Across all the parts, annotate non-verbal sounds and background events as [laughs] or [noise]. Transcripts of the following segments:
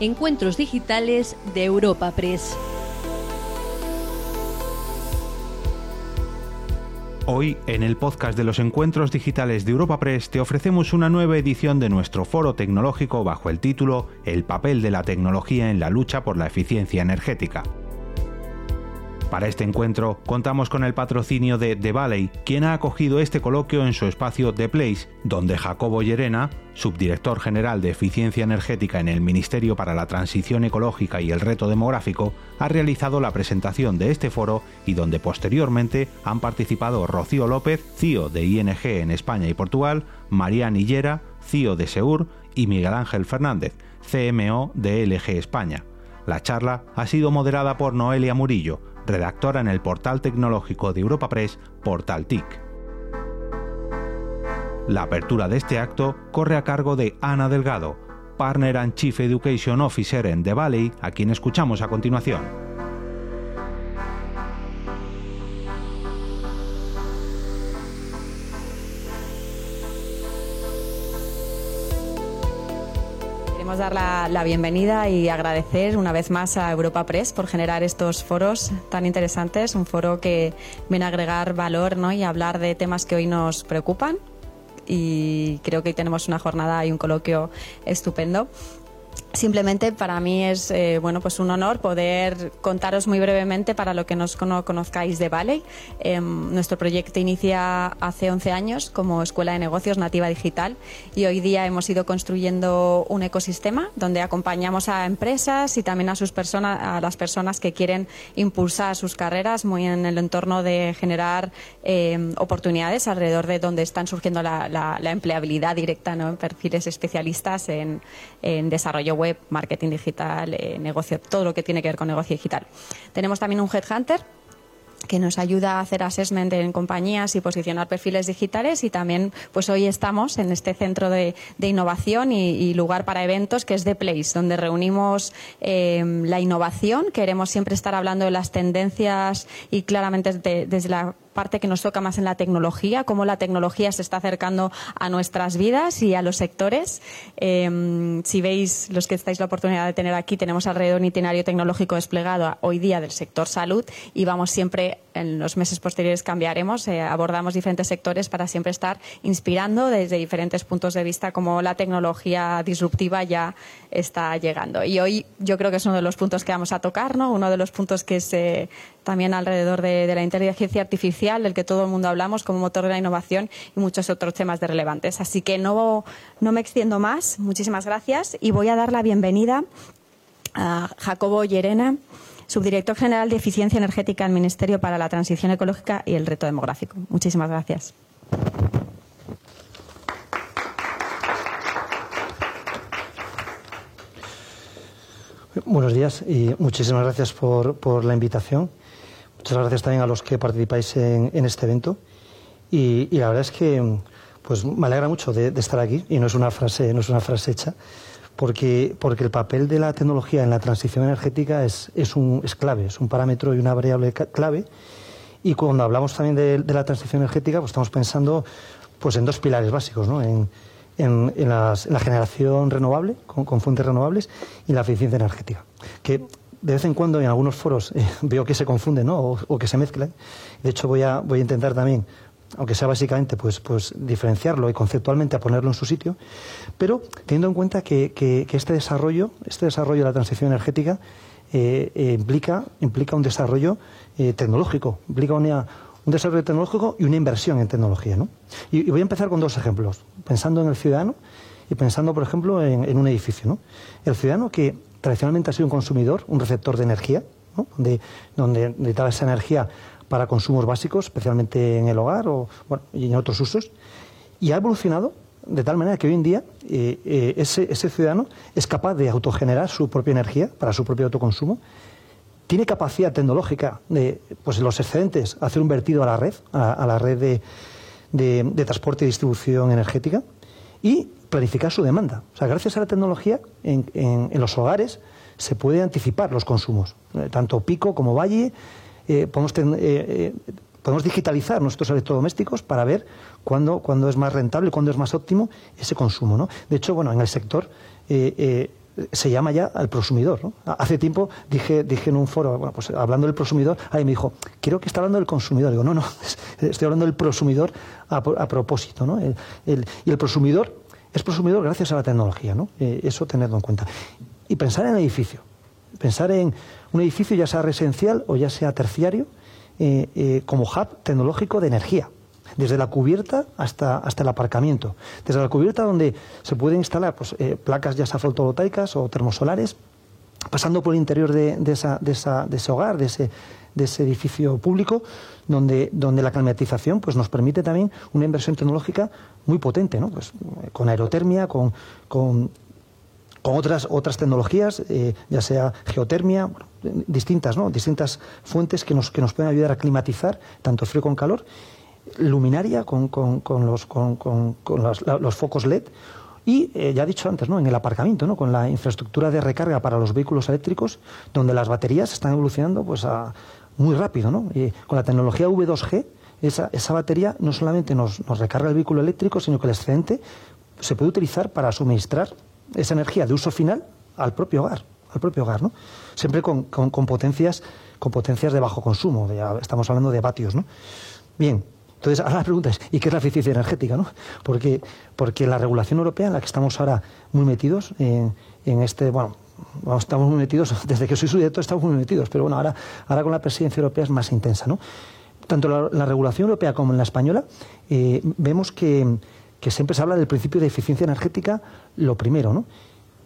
Encuentros Digitales de Europa Press. Hoy, en el podcast de los encuentros digitales de Europa Press, te ofrecemos una nueva edición de nuestro foro tecnológico bajo el título El papel de la tecnología en la lucha por la eficiencia energética. Para este encuentro contamos con el patrocinio de The Valley, quien ha acogido este coloquio en su espacio The Place, donde Jacobo Llerena, subdirector general de Eficiencia Energética en el Ministerio para la Transición Ecológica y el Reto Demográfico, ha realizado la presentación de este foro y donde posteriormente han participado Rocío López, CIO de ING en España y Portugal, Marian Illera, CIO de Seur y Miguel Ángel Fernández, CMO de LG España. La charla ha sido moderada por Noelia Murillo, redactora en el portal tecnológico de Europa Press, Portal TIC. La apertura de este acto corre a cargo de Ana Delgado, Partner and Chief Education Officer en The Valley, a quien escuchamos a continuación. Queremos dar la, bienvenida y agradecer una vez más a Europa Press por generar estos foros tan interesantes, un foro que viene a agregar valor ¿no? y hablar de temas que hoy nos preocupan. Y creo que hoy tenemos una jornada y un coloquio estupendo. Simplemente para mí es eh, bueno pues un honor poder contaros muy brevemente para lo que no conozcáis de Valley. Em, nuestro proyecto inicia hace 11 años como Escuela de Negocios Nativa Digital y hoy día hemos ido construyendo un ecosistema donde acompañamos a empresas y también a sus personas a las personas que quieren impulsar sus carreras muy en el entorno de generar em, oportunidades alrededor de donde están surgiendo la, empleabilidad directa ¿no? en perfiles especialistas en, en desarrollo web web, marketing digital, eh, negocio, todo lo que tiene que ver con negocio digital. Tenemos también un headhunter que nos ayuda a hacer assessment en compañías y posicionar perfiles digitales y también pues hoy estamos en este centro de, innovación y, lugar para eventos que es The Place donde reunimos eh, la innovación queremos siempre estar hablando de las tendencias y claramente desde la parte que nos toca más en la tecnología, cómo la tecnología se está acercando a nuestras vidas y a los sectores. Em, si veis los que estáis la oportunidad de tener aquí, tenemos alrededor un itinerario tecnológico desplegado hoy día del sector salud y vamos siempre, en los meses posteriores cambiaremos, eh, abordamos diferentes sectores para siempre estar inspirando desde diferentes puntos de vista cómo la tecnología disruptiva ya está llegando. Y hoy yo creo que es uno de los puntos que vamos a tocar, ¿no? Uno de los puntos que se también alrededor de, la inteligencia artificial, del que todo el mundo hablamos como motor de la innovación y muchos otros temas de relevantes. Así que no, no me extiendo más. Muchísimas gracias y voy a dar la bienvenida a Jacobo Llerena, subdirector general de Eficiencia Energética del Ministerio para la Transición Ecológica y el Reto Demográfico. Muchísimas gracias. Buenos días y muchísimas gracias por, por la invitación. Muchas gracias también a los que participáis en, este evento. Y, la verdad es que pues me alegra mucho de, estar aquí y no es una frase, no es una frase hecha, porque, porque el papel de la tecnología en la transición energética es, es, un, es clave, es un parámetro y una variable clave. Y cuando hablamos también de, la transición energética, pues estamos pensando pues en dos pilares básicos, ¿no? En, en, la generación renovable, con, fuentes renovables, y la eficiencia energética. Que de vez en cuando en algunos foros eh, veo que se confunden ¿no? o, que se mezclan. De hecho, voy a, voy a intentar también, aunque sea básicamente, pues, pues diferenciarlo y conceptualmente a ponerlo en su sitio, pero teniendo en cuenta que, este desarrollo, este desarrollo de la transición energética, eh, eh, implica, implica un desarrollo tecnológico, implica un desarrollo tecnológico y una inversión en tecnología. ¿no? Y, voy a empezar con dos ejemplos, pensando en el ciudadano y pensando, por ejemplo, en, un edificio. ¿no? El ciudadano que tradicionalmente ha sido un consumidor, un receptor de energía, donde, donde necesitaba esa energía para consumos básicos, especialmente en el hogar o, bueno, y en otros usos, y ha evolucionado de tal manera que hoy en día eh, eh, ese, ciudadano es capaz de autogenerar su propia energía para su propio autoconsumo, tiene capacidad tecnológica de, pues los excedentes, hacer un vertido a la red, a, la red de, de, transporte y distribución energética, y planificar su demanda. O sea, gracias a la tecnología en, en, los hogares se puede anticipar los consumos, eh, tanto pico como valle. Eh, podemos, eh, podemos digitalizar nuestros electrodomésticos para ver cuándo, cuándo es más rentable, cuándo es más óptimo ese consumo. ¿no? De hecho, bueno, en el sector se llama ya al prosumidor. ¿no? Hace tiempo dije, dije en un foro, bueno, pues hablando del prosumidor, alguien me dijo, creo que está hablando del consumidor. Digo, no, no, [laughs] estoy hablando del prosumidor a, propósito. ¿no? y el prosumidor es prosumidor gracias a la tecnología. ¿no? Eh, eso tenerlo en cuenta. Y pensar en el edificio. Pensar en un edificio ya sea residencial o ya sea terciario eh, eh, como hub tecnológico de energía desde la cubierta hasta, hasta el aparcamiento. Desde la cubierta donde se pueden instalar pues, eh, placas ya sea fotovoltaicas o termosolares, pasando por el interior de, esa, de, esa, de ese hogar, de ese, de ese edificio público, donde, donde la climatización pues, nos permite también una inversión tecnológica muy potente, ¿no? pues, con aerotermia, con, con, otras, otras tecnologías, eh, ya sea geotermia, distintas, ¿no? distintas fuentes que nos, que nos pueden ayudar a climatizar tanto frío como calor luminaria con, con, con los, con, los, focos LED y eh, ya he dicho antes, ¿no? en el aparcamiento, ¿no? con la infraestructura de recarga para los vehículos eléctricos, donde las baterías están evolucionando pues, a, muy rápido. ¿no? Y con la tecnología V2G, esa, esa batería no solamente nos, nos, recarga el vehículo eléctrico, sino que el excedente se puede utilizar para suministrar esa energía de uso final al propio hogar. Al propio hogar ¿no? Siempre con, con, potencias, con potencias de bajo consumo, estamos hablando de vatios. ¿no? Bien, entonces, ahora la pregunta es, ¿y qué es la eficiencia energética? ¿no? Porque, porque la regulación europea en la que estamos ahora muy metidos, en, este, bueno, estamos muy metidos, [laughs] desde que soy su director estamos muy metidos, pero bueno, ahora, ahora con la presidencia europea es más intensa, ¿no? Tanto la, la regulación europea como en la española, eh, vemos que, que, siempre se habla del principio de eficiencia energética, lo primero, ¿no?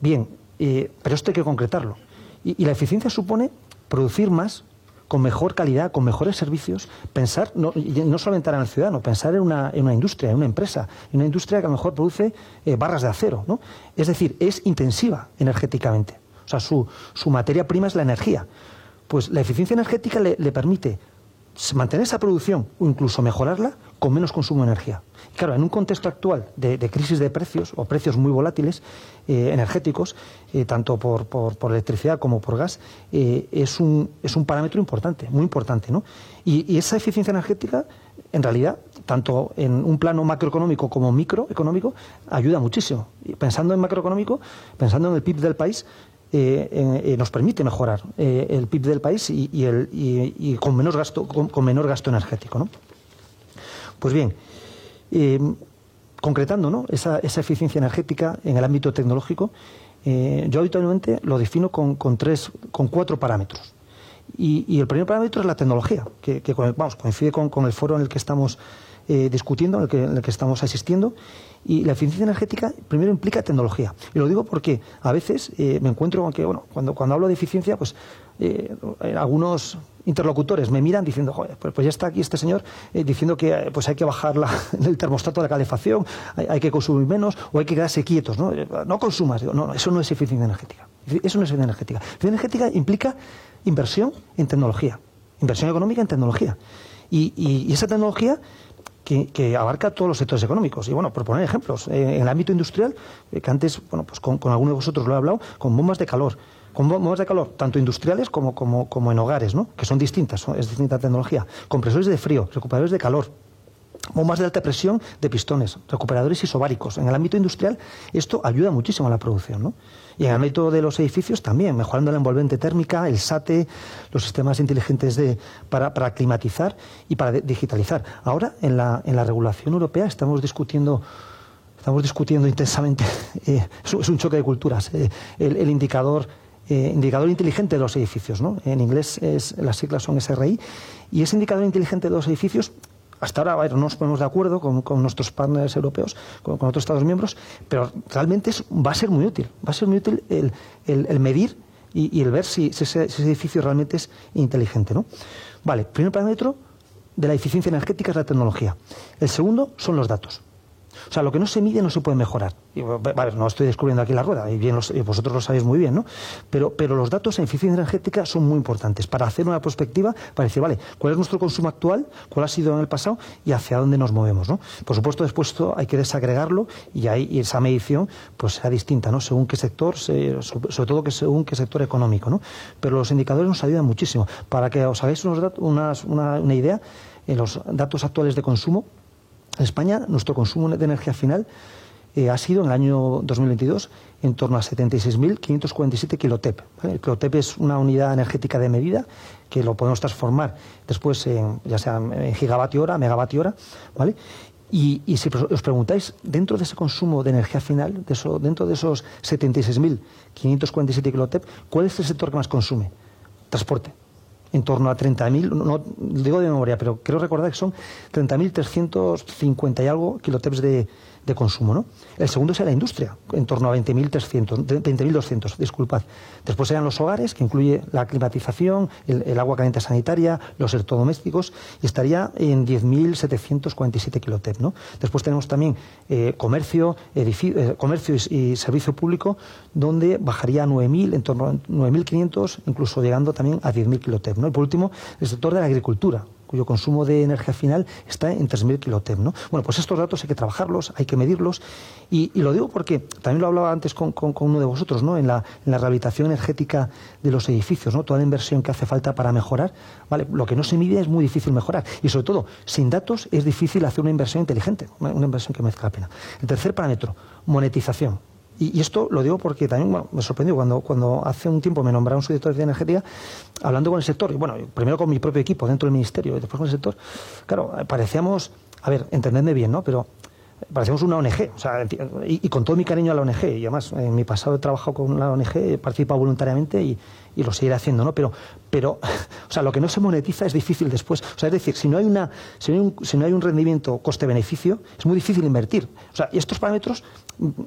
Bien, eh, pero esto hay que concretarlo. y la eficiencia supone producir más con mejor calidad, con mejores servicios, pensar, no, no solamente en el ciudadano, pensar en una, en una, industria, en una empresa, en una industria que a lo mejor produce eh, barras de acero, ¿no? Es decir, es intensiva energéticamente. O sea, su, su materia prima es la energía. Pues la eficiencia energética le, le permite mantener esa producción o incluso mejorarla con menos consumo de energía. Claro, en un contexto actual de, crisis de precios o precios muy volátiles eh, energéticos, eh, tanto por, electricidad como por gas, eh, es, un, es un parámetro importante, muy importante. ¿no? Y, esa eficiencia energética, en realidad, tanto en un plano macroeconómico como microeconómico, ayuda muchísimo. Pensando en macroeconómico, pensando en el PIB del país, nos permite mejorar el PIB del país y, el, y con menos gasto con, con menor gasto energético ¿no? Pues bien, eh, concretando ¿no? esa, eficiencia energética en el ámbito tecnológico, eh, yo habitualmente lo defino con, tres, con cuatro parámetros. Y, el primer parámetro es la tecnología, que, vamos, coincide con, el foro en el que estamos eh, discutiendo, en el, que, en el que estamos asistiendo. Y la eficiencia energética primero implica tecnología. Y lo digo porque a veces me encuentro con que, bueno, cuando, cuando hablo de eficiencia, pues algunos interlocutores me miran diciendo, joder, pues, pues, ya está aquí este señor eh, diciendo que eh, pues hay que bajar [laughs] el termostato de la calefacción, hay, que consumir menos o hay que quedarse quietos, ¿no? No consumas. no, no, eso no es eficiencia energética. Eso no es eficiencia energética. Eficiencia energética implica inversión en tecnología, inversión económica en tecnología. Y, esa tecnología que, abarca todos los sectores económicos. Y bueno, por poner ejemplos, eh, en el ámbito industrial, que antes, bueno, pues con, alguno de vosotros lo he hablado, con bombas de calor, con bombas de calor, tanto industriales como, como, como en hogares, ¿no? que son distintas, es distinta tecnología, compresores de frío, recuperadores de calor, bombas de alta presión de pistones, recuperadores isobáricos. En el ámbito industrial esto ayuda muchísimo a la producción. ¿no? Y en el ámbito de los edificios también, mejorando la envolvente térmica, el SATE, los sistemas inteligentes de, para, para climatizar y para digitalizar. Ahora, en la, en la regulación europea estamos discutiendo estamos discutiendo intensamente, [laughs] eh, es un choque de culturas, eh, el indicador eh, indicador inteligente de los edificios. ¿no? En inglés es, las siglas son SRI. Y ese indicador inteligente de los edificios, hasta ahora no nos ponemos de acuerdo con, nuestros partners europeos, con, otros Estados miembros, pero realmente va a ser muy útil. Va a ser muy útil el, medir y, el ver si, ese, edificio realmente es inteligente. ¿no? Vale, primer parámetro de la eficiencia energética es la tecnología. El segundo son los datos. O sea, lo que no se mide no se puede mejorar. vale, no estoy descubriendo aquí la rueda, y bien vosotros lo sabéis muy bien, ¿no? Pero, pero los datos en eficiencia energética son muy importantes para hacer una perspectiva, para decir, vale, ¿cuál es nuestro consumo actual? ¿Cuál ha sido en el pasado? Y hacia dónde nos movemos, ¿no? Por supuesto, después hay que desagregarlo y ahí esa medición pues sea distinta, ¿no? Según qué sector, sobre todo que según qué sector económico, ¿no? Pero los indicadores nos ayudan muchísimo. Para que os hagáis una, idea, los datos actuales de consumo, en España, nuestro consumo de energía final eh, ha sido en el año 2022 en torno a 76.547 kilotep. El kilotep es una unidad energética de medida que lo podemos transformar después en, ya sea en gigavatio hora, megavatio hora, ¿vale? Y, si os preguntáis, dentro de ese consumo de energía final, de eso, dentro de esos 76.547 kilotep, ¿cuál es el sector que más consume? Transporte. En torno a 30.000, no digo de memoria, pero quiero recordar que son 30.350 y algo kiloteps de, de consumo. ¿no? El segundo será la industria, en torno a 20.200, 20 disculpad. Después serán los hogares, que incluye la climatización, el, agua caliente sanitaria, los electrodomésticos, y estaría en 10.747 kilotep. ¿no? Después tenemos también eh, comercio, eh, comercio y, servicio público, donde bajaría a 9.000, en torno a 9.500, incluso llegando también a 10.000 kilotep. ¿no? Y por último, el sector de la agricultura, cuyo consumo de energía final está en 3.000 kilotep. ¿no? Bueno, pues estos datos hay que trabajarlos, hay que medirlos. Y, lo digo porque también lo hablaba antes con, uno de vosotros, ¿no? en, la, rehabilitación energética de los edificios, ¿no? toda la inversión que hace falta para mejorar. ¿vale? Lo que no se mide es muy difícil mejorar. Y sobre todo, sin datos es difícil hacer una inversión inteligente, una inversión que merezca la pena. El tercer parámetro, monetización. Y, esto lo digo porque también me sorprendió cuando, cuando hace un tiempo me nombraron su director de energética, hablando con el sector, y bueno, primero con mi propio equipo dentro del ministerio y después con el sector, claro, parecíamos, a ver, entendedme bien, ¿no? Pero parecemos una ONG, o sea, y, con todo mi cariño a la ONG, y además en mi pasado he trabajado con la ONG, he participado voluntariamente y, lo seguiré haciendo, ¿no? Pero, pero, [laughs] o sea, lo que no se monetiza es difícil después. O sea, es decir, si no hay, una, si no hay, un, rendimiento coste-beneficio, es muy difícil invertir. O sea, y estos parámetros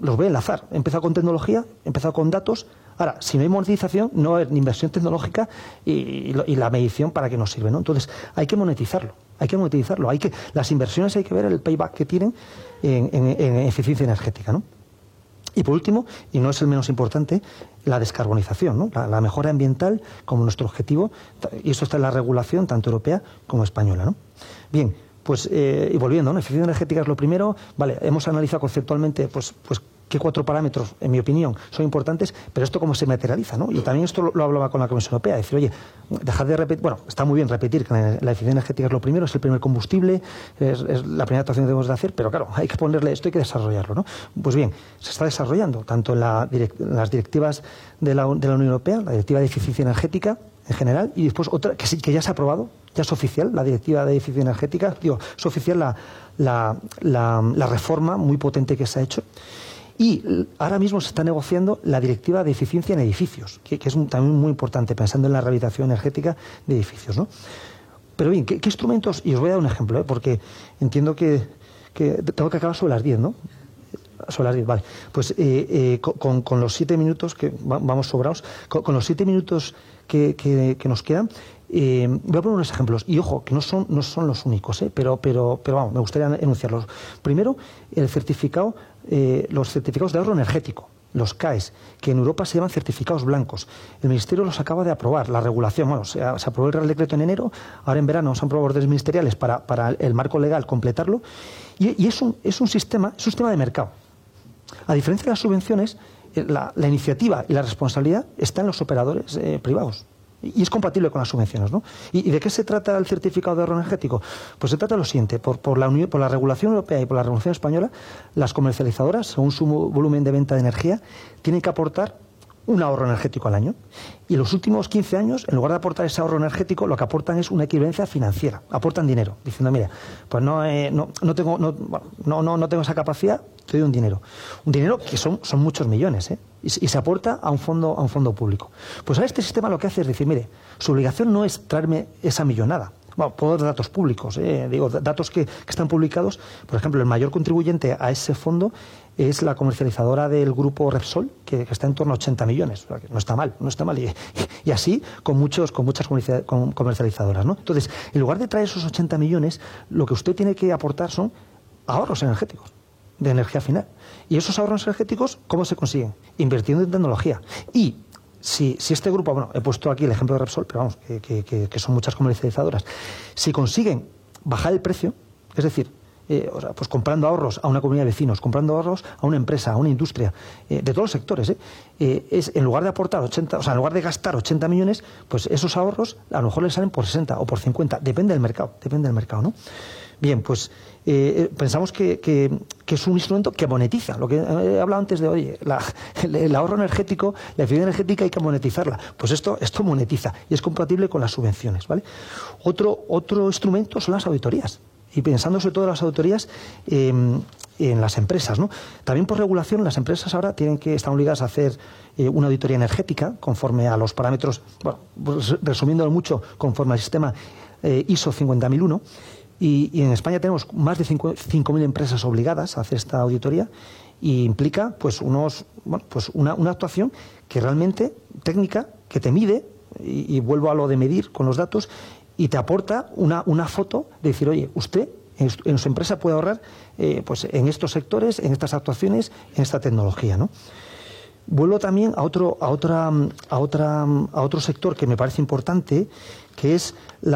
los voy a enlazar. He empezado con tecnología, he empezado con datos. Ahora, si no hay monetización, no hay inversión tecnológica y, la medición para qué nos sirve, ¿no? Entonces, hay que monetizarlo. Hay que monetizarlo. Hay que, las inversiones hay que ver el payback que tienen en, eficiencia energética, ¿no? Y por último, y no es el menos importante, la descarbonización, ¿no? la, mejora ambiental como nuestro objetivo, y eso está en la regulación tanto europea como española. ¿no? Bien, pues, eh, y volviendo, ¿no? eficiencia energética es lo primero. Vale, hemos analizado conceptualmente, pues, pues qué cuatro parámetros, en mi opinión, son importantes, pero esto cómo se materializa, ¿no? Y también esto lo, hablaba con la Comisión Europea, decir, oye, dejar de repetir, bueno, está muy bien repetir que la, eficiencia energética es lo primero, es el primer combustible, es, la primera actuación que debemos de hacer, pero claro, hay que ponerle esto, hay que desarrollarlo, ¿no? Pues bien, se está desarrollando tanto en, las directivas de la, de la Unión Europea, la directiva de eficiencia energética, en general, y después otra que, que ya se ha aprobado, ya es oficial, la directiva de eficiencia energética, digo, es oficial la, la, la, reforma muy potente que se ha hecho. Y ahora mismo se está negociando la directiva de eficiencia en edificios, que, es también muy importante, pensando en la rehabilitación energética de edificios. ¿no? Pero bien, ¿qué, instrumentos? Y os voy a dar un ejemplo, ¿eh? porque entiendo que, que, tengo que acabar sobre las 10, ¿no? Sobre las 10, vale. Pues eh, eh, con, con, los siete minutos, que vamos sobrados, con, los siete minutos que, nos quedan. Voy a poner unos ejemplos. Y ojo, que no son, no son los únicos, pero, pero, pero vamos, me gustaría enunciarlos. Primero, el certificado, eh, los certificados de ahorro energético, los CAES, que en Europa se llaman certificados blancos. El Ministerio los acaba de aprobar, la regulación. Bueno, se, aprobó el Real Decreto en enero, ahora en verano se han aprobado órdenes ministeriales para, para el marco legal completarlo. Y, es, un, es un sistema, es un sistema de mercado. A diferencia de las subvenciones, la, iniciativa y la responsabilidad está en los operadores eh, privados. Y es compatible con las subvenciones. ¿no? ¿Y, de qué se trata el certificado de ahorro energético? Pues se trata de lo siguiente. Por, por, la por la regulación europea y por la regulación española, las comercializadoras, según su volumen de venta de energía, tienen que aportar un ahorro energético al año. Y los últimos 15 años, en lugar de aportar ese ahorro energético, lo que aportan es una equivalencia financiera. Aportan dinero, diciendo, mira, pues no, eh, no, no, tengo, no, no, no, tengo esa capacidad, te doy un dinero. Un dinero que son, son muchos millones, ¿eh? Y, se aporta a un, fondo, a un fondo público. Pues a este sistema lo que hace es decir, mire, su obligación no es traerme esa millonada. Bueno, puedo dar datos públicos, ¿eh? digo, datos que, que están publicados. Por ejemplo, el mayor contribuyente a ese fondo es la comercializadora del grupo Repsol, que, está en torno a 80 millones. no está mal, no está mal. Y, así con, muchos, con muchas comercializadoras. ¿no? Entonces, en lugar de traer esos 80 millones, lo que usted tiene que aportar son ahorros energéticos de energía final. Y esos ahorros energéticos, ¿cómo se consiguen? Invirtiendo en tecnología. Y si, si, este grupo, bueno, he puesto aquí el ejemplo de Repsol, pero vamos, que, que son muchas comercializadoras, si consiguen bajar el precio, es decir, eh, pues comprando ahorros a una comunidad de vecinos, comprando ahorros a una empresa, a una industria, de todos los sectores, es en lugar de aportar 80, o sea, en lugar de gastar 80 millones, pues esos ahorros a lo mejor les salen por 60 o por 50, depende del mercado, depende del mercado, ¿no? Bien, pues eh, eh, pensamos que, es un instrumento que monetiza. Lo que he hablado antes de, oye, [laughs] el, ahorro energético, la eficiencia energética hay que monetizarla. Pues esto, esto monetiza y es compatible con las subvenciones. ¿vale? Otro, otro instrumento son las auditorías. Y pensando sobre todo en las auditorías em, en las empresas. ¿no? También por regulación las empresas ahora tienen que estar obligadas a hacer eh, una auditoría energética conforme a los parámetros, bueno, pues, resumiéndolo mucho, conforme al sistema ISO 50001 y, en España tenemos más de 5.000 empresas obligadas a hacer esta auditoría y implica pues unos pues una, actuación que realmente técnica que te mide y, vuelvo a lo de medir con los datos y te aporta una, una foto de decir oye usted en, su empresa puede ahorrar eh, pues en estos sectores en estas actuaciones en esta tecnología ¿no? vuelvo también a otro a otra a otra a otro sector que me parece importante que es el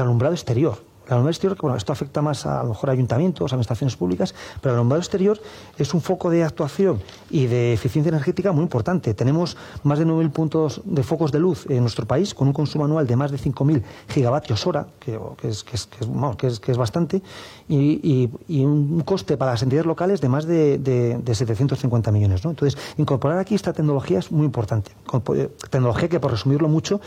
alumbrado exterior el alumbrado exterior, que bueno, esto afecta más a, lo mejor ayuntamientos, a administraciones públicas, pero el alumbrado exterior es un foco de actuación y de eficiencia energética muy importante. Tenemos más de 9.000 puntos de focos de luz en nuestro país, con un consumo anual de más de 5.000 gigavatios hora, que, es, bastante, y, un coste para las entidades locales de más de, 750 millones. Entonces, incorporar aquí esta tecnología es muy importante. Eh, tecnología que, por resumirlo mucho,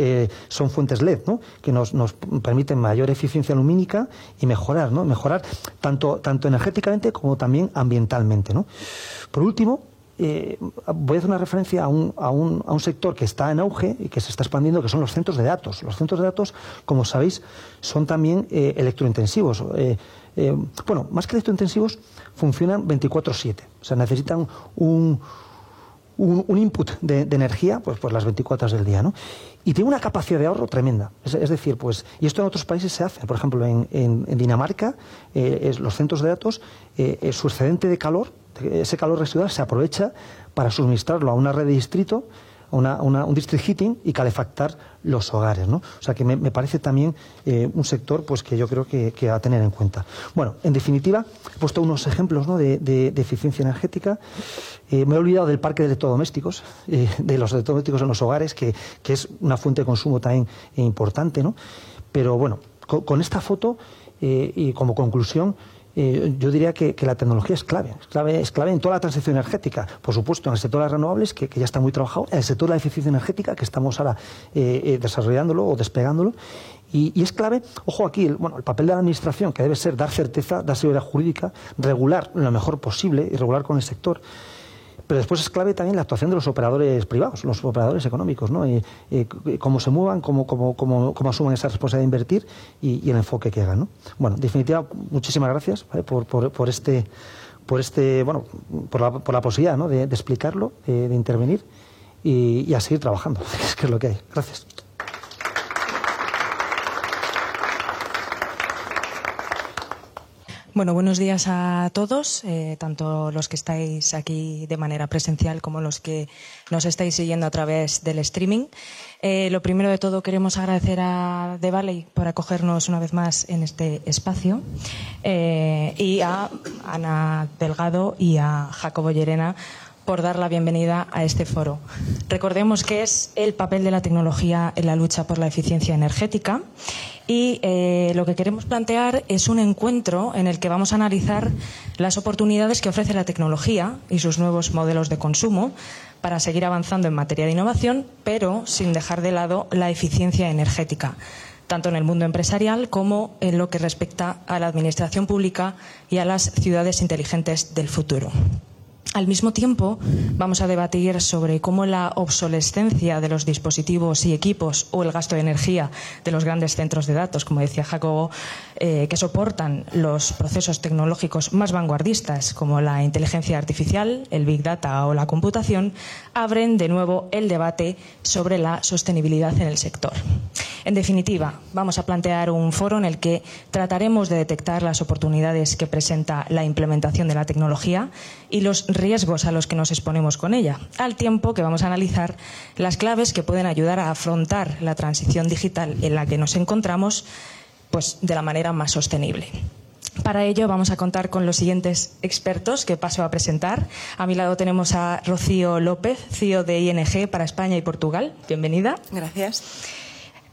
eh, son fuentes LED, ¿no? que nos, nos permiten mayor eficiencia lumínica y mejorar, ¿no? Mejorar tanto, tanto energéticamente como también ambientalmente, ¿no? Por último, eh, voy a hacer una referencia a un, a, un, a un, sector que está en auge y que se está expandiendo, que son los centros de datos. Los centros de datos, como sabéis, son también eh, electrointensivos. Bueno, más que electrointensivos, funcionan 24/7. O sea, necesitan un, un, input de, energía pues, pues las 24 horas del día, ¿no? Y tiene una capacidad de ahorro tremenda. Es, decir, pues, y esto en otros países se hace. Por ejemplo, en, Dinamarca, eh, los centros de datos, eh, su excedente de calor, ese calor residual se aprovecha para suministrarlo a una red de distrito un district heating y calefactar los hogares. ¿no? O sea que me, parece también eh, un sector pues, que yo creo que, va a tener en cuenta. Bueno, en definitiva, he puesto unos ejemplos de, eficiencia energética. Eh, me he olvidado del parque de electrodomésticos, eh, de los electrodomésticos en los hogares, que, es una fuente de consumo también importante. ¿no? Pero bueno, con esta foto y como conclusión, eh, yo diría que, la tecnología es clave, es clave, en toda la transición energética. Por supuesto, en el sector de las renovables, que, ya está muy trabajado, en el sector de la eficiencia energética, que estamos ahora eh, eh, desarrollándolo o despegándolo. Y, es clave, ojo aquí, el, bueno, el papel de la Administración, que debe ser dar certeza, dar seguridad jurídica, regular lo mejor posible y regular con el sector. Pero después es clave también la actuación de los operadores privados, los operadores económicos, ¿no? Y, cómo se muevan, cómo, cómo, cómo, cómo, asuman esa responsabilidad de invertir y, el enfoque que hagan, ¿no? Bueno, en definitiva, muchísimas gracias por, por, este, por este, bueno, por la, por la posibilidad, de, explicarlo, de, intervenir y, y, a seguir trabajando, [laughs] que es lo que hay. Gracias. Bueno, buenos días a todos, eh, tanto los que estáis aquí de manera presencial como los que nos estáis siguiendo a través del streaming. Eh, lo primero de todo, queremos agradecer a The Valley por acogernos una vez más en este espacio eh, y a Ana Delgado y a Jacobo Llerena por dar la bienvenida a este foro. Recordemos que es el papel de la tecnología en la lucha por la eficiencia energética y eh, lo que queremos plantear es un encuentro en el que vamos a analizar las oportunidades que ofrece la tecnología y sus nuevos modelos de consumo para seguir avanzando en materia de innovación, pero sin dejar de lado la eficiencia energética tanto en el mundo empresarial como en lo que respecta a la administración pública y a las ciudades inteligentes del futuro. Al mismo tiempo, vamos a debatir sobre cómo la obsolescencia de los dispositivos y equipos o el gasto de energía de los grandes centros de datos, como decía Jacobo, eh, que soportan los procesos tecnológicos más vanguardistas, como la inteligencia artificial, el big data o la computación, abren de nuevo el debate sobre la sostenibilidad en el sector. En definitiva, vamos a plantear un foro en el que trataremos de detectar las oportunidades que presenta la implementación de la tecnología y los riesgos a los que nos exponemos con ella, al tiempo que vamos a analizar las claves que pueden ayudar a afrontar la transición digital en la que nos encontramos pues, de la manera más sostenible. Para ello vamos a contar con los siguientes expertos que paso a presentar. A mi lado tenemos a Rocío López, CEO de ING para España y Portugal. Bienvenida. Gracias.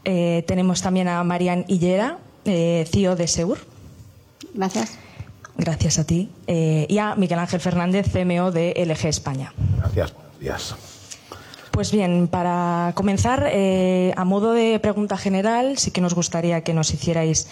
Eh, tenemos también a Marian Hillera, eh, CEO de Seur. Gracias. Gracias a ti. Eh, y a Miguel Ángel Fernández, CMO de LG España. Gracias. Buenos días. Pues bien, para comenzar, a modo de pregunta general, sí que nos gustaría que nos hicierais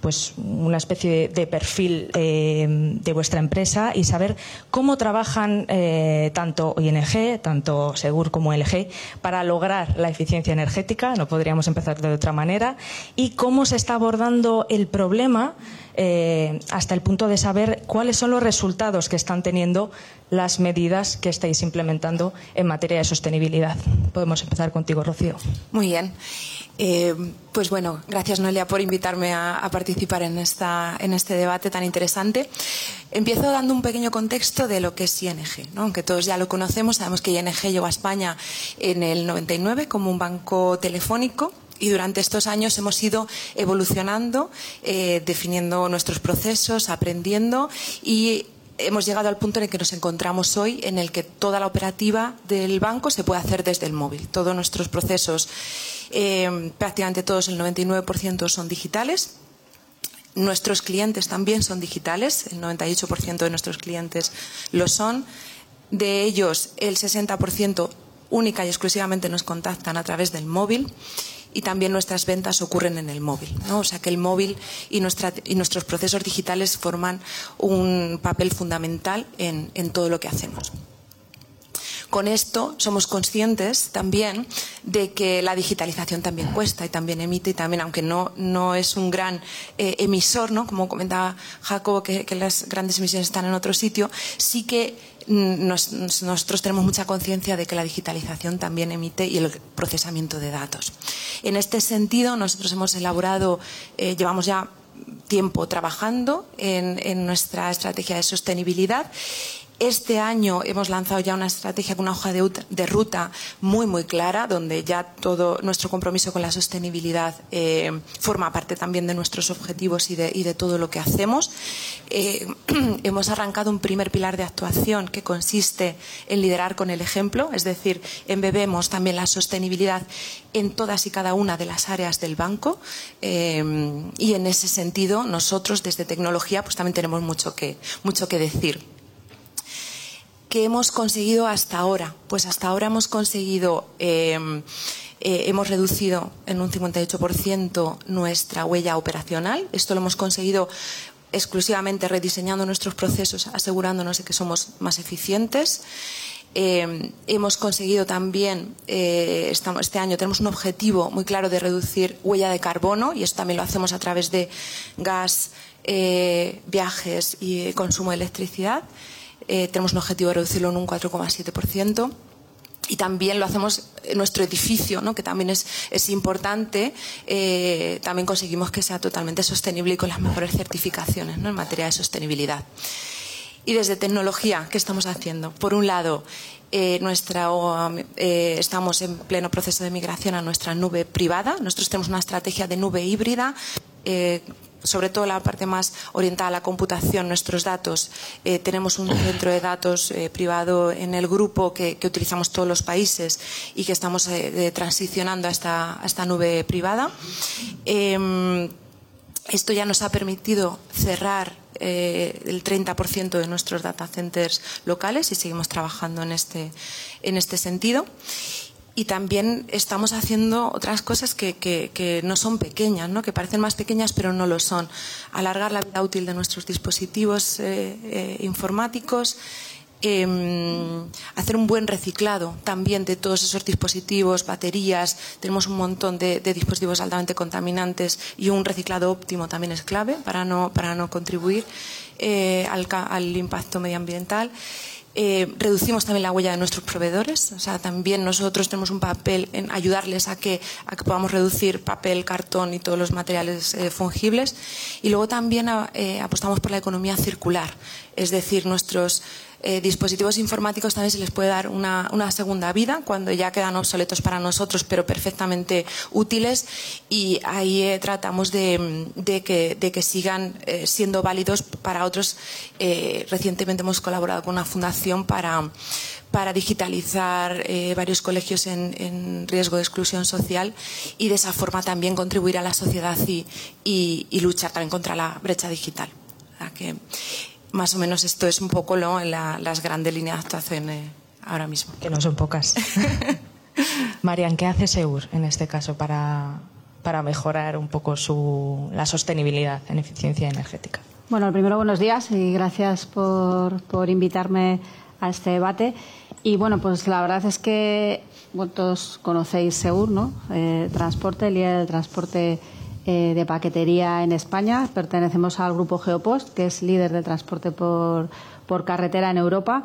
pues una especie de, perfil eh, de vuestra empresa y saber cómo trabajan eh, tanto ING, tanto Segur como LG para lograr la eficiencia energética, no podríamos empezar de otra manera, y cómo se está abordando el problema eh, hasta el punto de saber cuáles son los resultados que están teniendo las medidas que estáis implementando en materia de sostenibilidad. Podemos empezar contigo, Rocío. Muy bien. Eh, pues bueno, gracias Noelia por invitarme a, participar en, esta, en este debate tan interesante. Empiezo dando un pequeño contexto de lo que es ING, aunque todos ya lo conocemos, sabemos que ING llegó a España en el 99 como un banco telefónico y durante estos años hemos ido evolucionando, eh, definiendo nuestros procesos, aprendiendo y hemos llegado al punto en el que nos encontramos hoy, en el que toda la operativa del banco se puede hacer desde el móvil. Todos nuestros procesos, eh, prácticamente todos, el 99% son digitales. Nuestros clientes también son digitales, el 98% de nuestros clientes lo son. De ellos, el 60% única y exclusivamente nos contactan a través del móvil y también nuestras ventas ocurren en el móvil. ¿no? O sea que el móvil y, nuestros procesos digitales forman un papel fundamental en, todo lo que hacemos. Con esto somos conscientes también de que la digitalización también cuesta y también emite y también, aunque no, no es un gran eh, emisor, ¿no? como comentaba Jacobo, que, que, las grandes emisiones están en otro sitio, sí que nosotros tenemos mucha conciencia de que la digitalización también emite y el procesamiento de datos. En este sentido, nosotros hemos elaborado, eh, llevamos ya tiempo trabajando en, nuestra estrategia de sostenibilidad este año hemos lanzado ya una estrategia con una hoja de, ruta muy, muy clara, donde ya todo nuestro compromiso con la sostenibilidad eh, forma parte también de nuestros objetivos y de, todo lo que hacemos. Eh, [clears throat] hemos arrancado un primer pilar de actuación que consiste en liderar con el ejemplo, es decir, embebemos también la sostenibilidad en todas y cada una de las áreas del banco eh, y en ese sentido nosotros desde tecnología pues también tenemos mucho que, mucho que decir. ¿Qué hemos conseguido hasta ahora? Pues hasta ahora hemos conseguido, em, eh, hemos reducido en un 58% nuestra huella operacional. Esto lo hemos conseguido exclusivamente rediseñando nuestros procesos, asegurándonos de que somos más eficientes. Em, hemos conseguido también, eh, este año tenemos un objetivo muy claro de reducir huella de carbono y esto también lo hacemos a través de gas, eh, viajes y consumo de electricidad. Eh, tenemos un objetivo de reducirlo en un 4,7%. Y también lo hacemos en nuestro edificio, ¿no? que también es, es importante. Eh, también conseguimos que sea totalmente sostenible y con las mejores certificaciones ¿no? en materia de sostenibilidad. Y desde tecnología, ¿qué estamos haciendo? Por un lado, eh, nuestra, estamos en pleno proceso de migración a nuestra nube privada. Nosotros tenemos una estrategia de nube híbrida sobre todo la parte más orientada a la computación, nuestros datos. Eh, tenemos un centro de datos eh, privado en el grupo que, utilizamos todos los países y que estamos eh, transicionando a esta, esta, nube privada. Em, esto ya nos ha permitido cerrar el 30% de nuestros data centers locales y seguimos trabajando en este, en este sentido y también estamos haciendo otras cosas que, no son pequeñas, ¿no? que parecen más pequeñas pero no lo son. Alargar la vida útil de nuestros dispositivos eh, eh, informáticos, em, hacer un buen reciclado también de todos esos dispositivos, baterías. Tenemos un montón de, dispositivos altamente contaminantes y un reciclado óptimo también es clave para no, para no contribuir eh, al, al impacto medioambiental. Eh, reducimos también la huella de nuestros proveedores, o sea, también nosotros tenemos un papel en ayudarles a que, a que podamos reducir papel, cartón y todos los materiales eh, fungibles. Y luego también eh, apostamos por la economía circular, es decir, nuestros eh, dispositivos informáticos también se les puede dar una, segunda vida cuando ya quedan obsoletos para nosotros, pero perfectamente útiles. Y ahí eh, tratamos de, que, sigan eh, siendo válidos para otros. recientemente hemos colaborado con una fundación para, digitalizar varios colegios en, riesgo de exclusión social y de esa forma también contribuir a la sociedad y, luchar también contra la brecha digital. que, más o menos esto es un poco ¿no? las grandes líneas de actuación eh, ahora mismo. Que no son pocas. [laughs] Marian, ¿qué hace SEUR en este caso para, para mejorar un poco su, la sostenibilidad en eficiencia energética? Bueno, primero buenos días y gracias por, por invitarme a este debate. Y bueno, pues la verdad es que todos conocéis SEUR, ¿no? Eh, transporte, el día del transporte eh, de paquetería en España. Pertenecemos al grupo Geopost, que es líder de transporte por, carretera en Europa.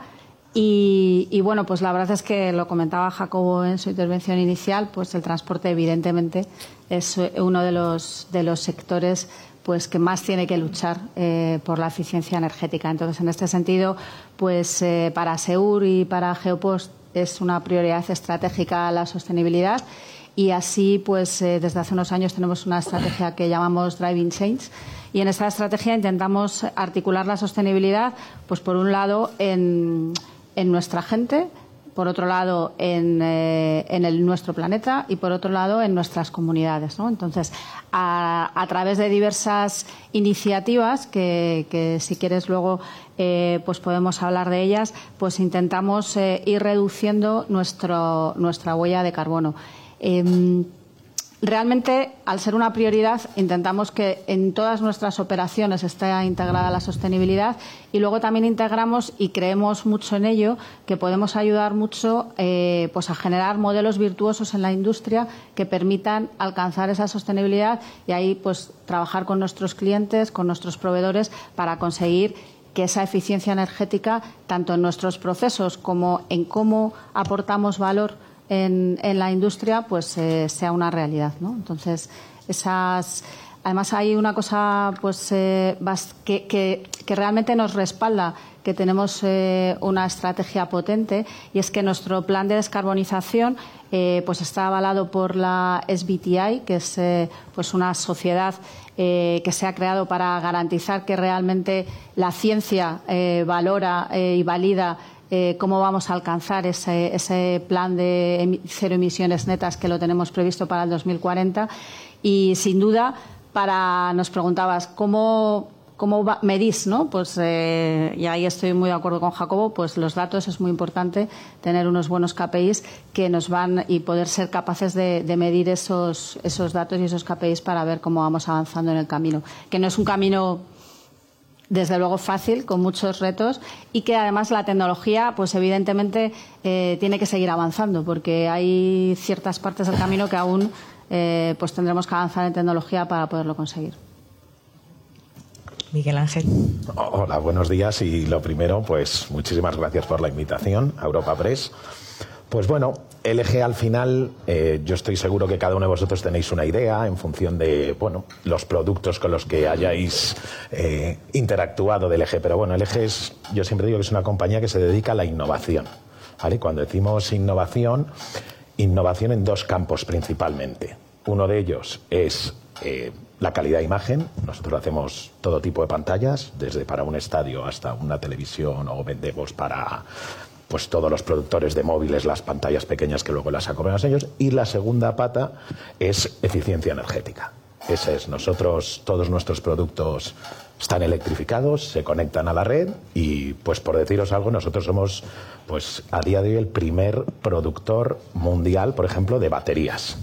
Y, bueno, pues la verdad es que lo comentaba Jacobo en su intervención inicial, pues el transporte evidentemente es uno de los, de los sectores pues que más tiene que luchar eh, por la eficiencia energética. Entonces, en este sentido, pues eh, para Seur y para Geopost es una prioridad estratégica la sostenibilidad y así, pues eh, desde hace unos años tenemos una estrategia que llamamos Driving Change y en esta estrategia intentamos articular la sostenibilidad, pues por un lado en, nuestra gente, por otro lado en, eh, el, nuestro planeta y por otro lado en nuestras comunidades. Entonces, a, través de diversas iniciativas que, si quieres luego eh, pues podemos hablar de ellas, pues intentamos ir reduciendo nuestra huella de carbono. Em, realmente, al ser una prioridad, intentamos que en todas nuestras operaciones esté integrada la sostenibilidad y luego también integramos y creemos mucho en ello que podemos ayudar mucho eh, pues a generar modelos virtuosos en la industria que permitan alcanzar esa sostenibilidad y ahí pues trabajar con nuestros clientes, con nuestros proveedores para conseguir que esa eficiencia energética, tanto en nuestros procesos como en cómo aportamos valor en, la industria pues eh, sea una realidad. ¿no? Entonces, esas. Además, hay una cosa pues, eh, que, que, realmente nos respalda que tenemos eh, una estrategia potente y es que nuestro plan de descarbonización pues está avalado por la SBTI, que es pues una sociedad que se ha creado para garantizar que realmente la ciencia valora y valida eh, cómo vamos a alcanzar ese, plan de cero emisiones netas que lo tenemos previsto para el 2040. Y sin duda, para nos preguntabas cómo cómo medís, ¿no? Pues eh, y ahí estoy muy de acuerdo con Jacobo, pues los datos es muy importante tener unos buenos KPIs que nos van y poder ser capaces de, de, medir esos, esos datos y esos KPIs para ver cómo vamos avanzando en el camino. Que no es un camino desde luego fácil, con muchos retos y que además la tecnología, pues evidentemente eh, tiene que seguir avanzando porque hay ciertas partes del camino que aún eh, pues tendremos que avanzar en tecnología para poderlo conseguir. Miguel Ángel. Hola, buenos días y lo primero, pues muchísimas gracias por la invitación a Europa Press. Pues bueno, LG al final, eh, yo estoy seguro que cada uno de vosotros tenéis una idea en función de, bueno, los productos con los que hayáis eh, interactuado de LG. Pero bueno, LG es, yo siempre digo que es una compañía que se dedica a la innovación. ¿vale? Cuando decimos innovación, innovación en dos campos principalmente. Uno de ellos es eh, la calidad de imagen. Nosotros hacemos todo tipo de pantallas, desde para un estadio hasta una televisión o vendemos para pues todos los productores de móviles, las pantallas pequeñas que luego las acomodamos ellos. Y la segunda pata es eficiencia energética. Ese es, nosotros, todos nuestros productos están electrificados, se conectan a la red y, pues por deciros algo, nosotros somos, pues a día de hoy, el primer productor mundial, por ejemplo, de baterías.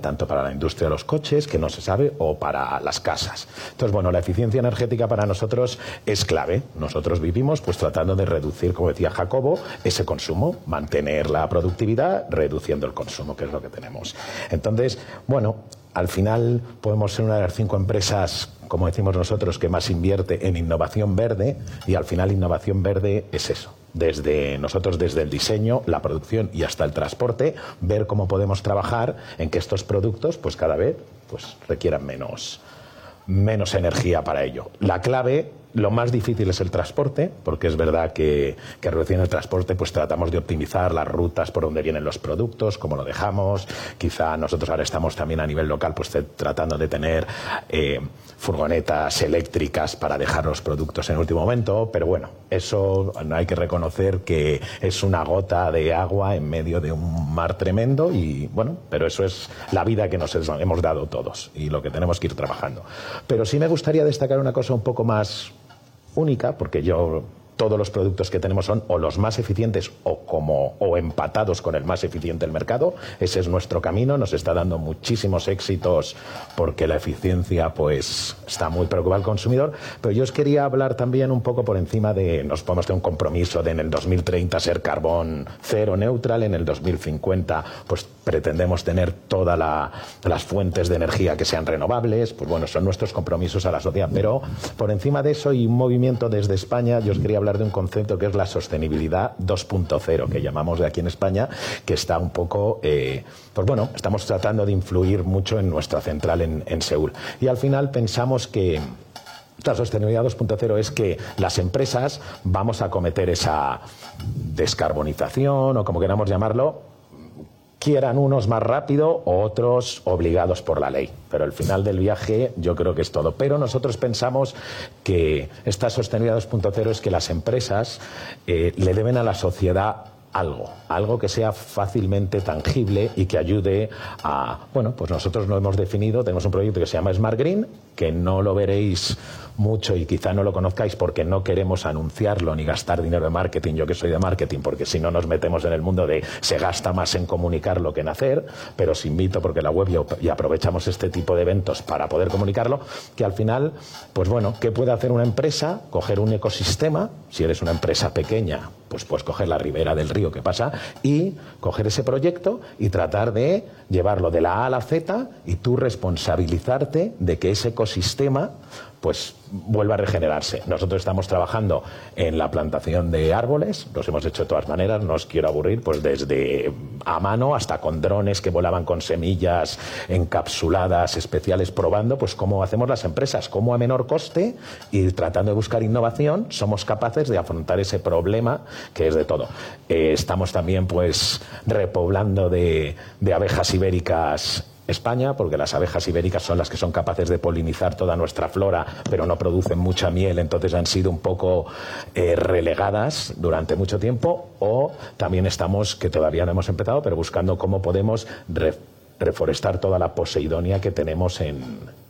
Tanto para la industria de los coches, que no se sabe, o para las casas. Entonces, bueno, la eficiencia energética para nosotros es clave. Nosotros vivimos pues tratando de reducir, como decía Jacobo, ese consumo, mantener la productividad, reduciendo el consumo, que es lo que tenemos. Entonces, bueno, al final podemos ser una de las cinco empresas, como decimos nosotros, que más invierte en innovación verde y al final innovación verde es eso, desde nosotros, desde el diseño, la producción y hasta el transporte, ver cómo podemos trabajar en que estos productos, pues cada vez, pues requieran menos, menos energía para ello. La clave lo más difícil es el transporte, porque es verdad que, que en el transporte pues tratamos de optimizar las rutas por donde vienen los productos, cómo lo dejamos. Quizá nosotros ahora estamos también a nivel local pues tratando de tener eh, furgonetas eléctricas para dejar los productos en último momento, pero bueno, eso hay que reconocer que es una gota de agua en medio de un mar tremendo y bueno, pero eso es la vida que nos hemos dado todos y lo que tenemos que ir trabajando. Pero sí me gustaría destacar una cosa un poco más única, porque yo todos los productos que tenemos son o los más eficientes o como o empatados con el más eficiente del mercado. Ese es nuestro camino, nos está dando muchísimos éxitos porque la eficiencia pues está muy preocupada al consumidor, pero yo os quería hablar también un poco por encima de nos podemos tener un compromiso de en el 2030 ser carbón cero neutral, en el 2050 pues pretendemos tener todas las fuentes de energía que sean renovables, pues bueno, son nuestros compromisos a la sociedad, pero por encima de eso y un movimiento desde España, yo os quería hablar de un concepto que es la sostenibilidad 2.0, que llamamos de aquí en España, que está un poco, eh, pues bueno, estamos tratando de influir mucho en nuestra central en, en Seúl. Y al final pensamos que la sostenibilidad 2.0 es que las empresas vamos a cometer esa descarbonización o como queramos llamarlo quieran unos más rápido o otros obligados por la ley. Pero el final del viaje yo creo que es todo. Pero nosotros pensamos que esta sostenibilidad 2.0 es que las empresas eh, le deben a la sociedad algo, algo que sea fácilmente tangible y que ayude a, bueno, pues nosotros lo hemos definido, tenemos un proyecto que se llama Smart Green, que no lo veréis mucho y quizá no lo conozcáis porque no queremos anunciarlo ni gastar dinero en marketing, yo que soy de marketing, porque si no nos metemos en el mundo de se gasta más en comunicarlo que en hacer, pero os invito porque la web y aprovechamos este tipo de eventos para poder comunicarlo, que al final, pues bueno, ¿qué puede hacer una empresa? Coger un ecosistema, si eres una empresa pequeña, pues puedes coger la ribera del río que pasa y coger ese proyecto y tratar de llevarlo de la A a la Z y tú responsabilizarte de que ese ecosistema pues vuelva a regenerarse. Nosotros estamos trabajando en la plantación de árboles, los hemos hecho de todas maneras, no os quiero aburrir, pues desde a mano hasta con drones que volaban con semillas encapsuladas especiales probando, pues cómo hacemos las empresas, cómo a menor coste y tratando de buscar innovación somos capaces de afrontar ese problema que es de todo. Eh, estamos también pues repoblando de abejas ibéricas España, porque las abejas ibéricas son las que son capaces de polinizar toda nuestra flora, pero no producen mucha miel, entonces han sido un poco eh, relegadas durante mucho tiempo, o también estamos, que todavía no hemos empezado, pero buscando cómo podemos reforestar toda la poseidonia que tenemos en,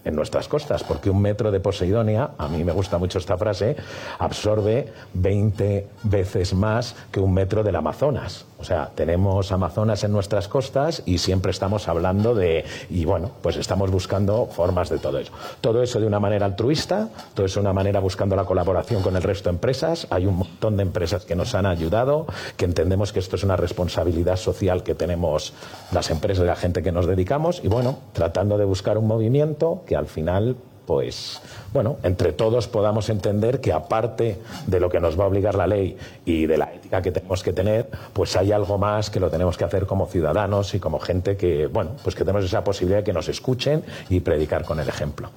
en nuestras costas, porque un metro de Poseidonia, a mí me gusta mucho esta frase, absorbe 20 veces más que un metro del Amazonas. O sea, tenemos Amazonas en nuestras costas y siempre estamos hablando de, y bueno, pues estamos buscando formas de todo eso. Todo eso de una manera altruista, todo eso de una manera buscando la colaboración con el resto de empresas. Hay un montón de empresas que nos han ayudado, que entendemos que esto es una responsabilidad social que tenemos las empresas y la gente que nos dedicamos y bueno, tratando de buscar un movimiento que al final pues bueno, entre todos podamos entender que aparte de lo que nos va a obligar la ley y de la ética que tenemos que tener, pues hay algo más que lo tenemos que hacer como ciudadanos y como gente que, bueno, pues que tenemos esa posibilidad de que nos escuchen y predicar con el ejemplo.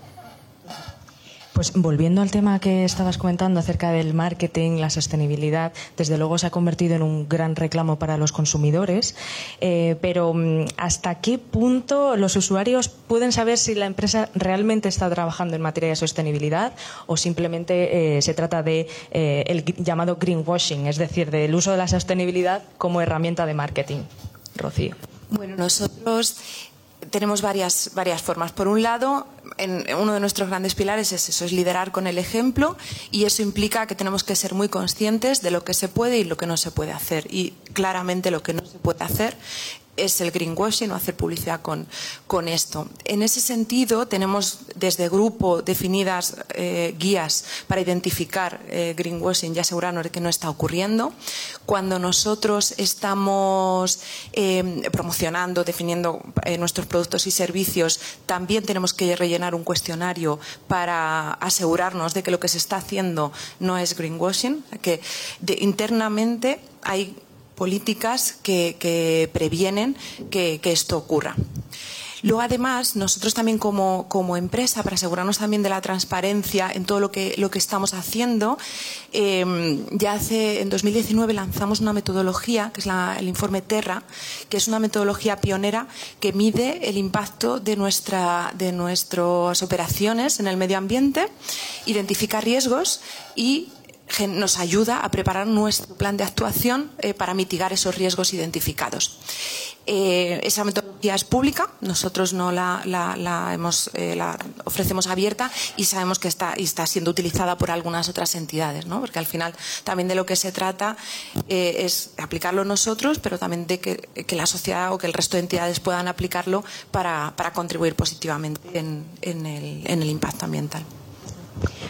Pues volviendo al tema que estabas comentando acerca del marketing, la sostenibilidad, desde luego se ha convertido en un gran reclamo para los consumidores, eh, pero mm, ¿hasta qué punto los usuarios pueden saber si la empresa realmente está trabajando en materia de sostenibilidad o simplemente eh, se trata de eh, llamado greenwashing, es decir, del uso de la sostenibilidad como herramienta de marketing? Rocío. Bueno, nosotros tenemos varias, varias formas. Por un lado, en, uno de nuestros grandes pilares es eso, es liderar con el ejemplo y eso implica que tenemos que ser muy conscientes de lo que se puede y lo que no se puede hacer. Y claramente lo que no se puede hacer es el greenwashing o hacer publicidad con, con esto. En ese sentido, tenemos desde grupo definidas eh, guías para identificar eh, greenwashing y asegurarnos de que no está ocurriendo. Cuando nosotros estamos eh, promocionando, definiendo nuestros productos y servicios, también tenemos que rellenar un cuestionario para asegurarnos de que lo que se está haciendo no es greenwashing, que internamente hay políticas que, previenen que, esto ocurra. Luego, además, nosotros también como, empresa, para asegurarnos también de la transparencia en todo lo que, lo que estamos haciendo, eh, ya hace, en 2019 lanzamos una metodología, que es el informe Terra, que es una metodología pionera que mide el impacto de, nuestra, de nuestras operaciones en el medio ambiente, identifica riesgos y nos ayuda a preparar nuestro plan de actuación eh, para mitigar esos riesgos identificados. Eh, esa metodología es pública, nosotros no la, hemos, eh, la ofrecemos abierta y sabemos que está, está siendo utilizada por algunas otras entidades, ¿no? porque al final también de lo que se trata es aplicarlo nosotros, pero también de que, la sociedad o que el resto de entidades puedan aplicarlo para, contribuir positivamente en el impacto ambiental.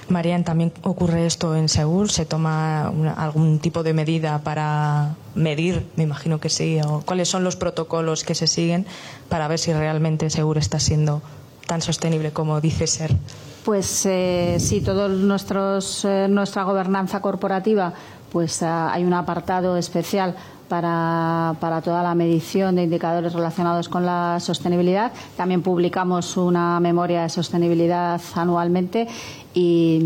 Marian, también ocurre esto en Seúl. ¿Se toma algún tipo de medida para medir? Me imagino que sí. O ¿Cuáles son los protocolos que se siguen para ver si realmente Seúl está siendo tan sostenible como dice ser? Pues eh, sí, toda eh, nuestra gobernanza corporativa, pues ah, hay un apartado especial para, para, toda la medición de indicadores relacionados con la sostenibilidad. También publicamos una memoria de sostenibilidad anualmente y,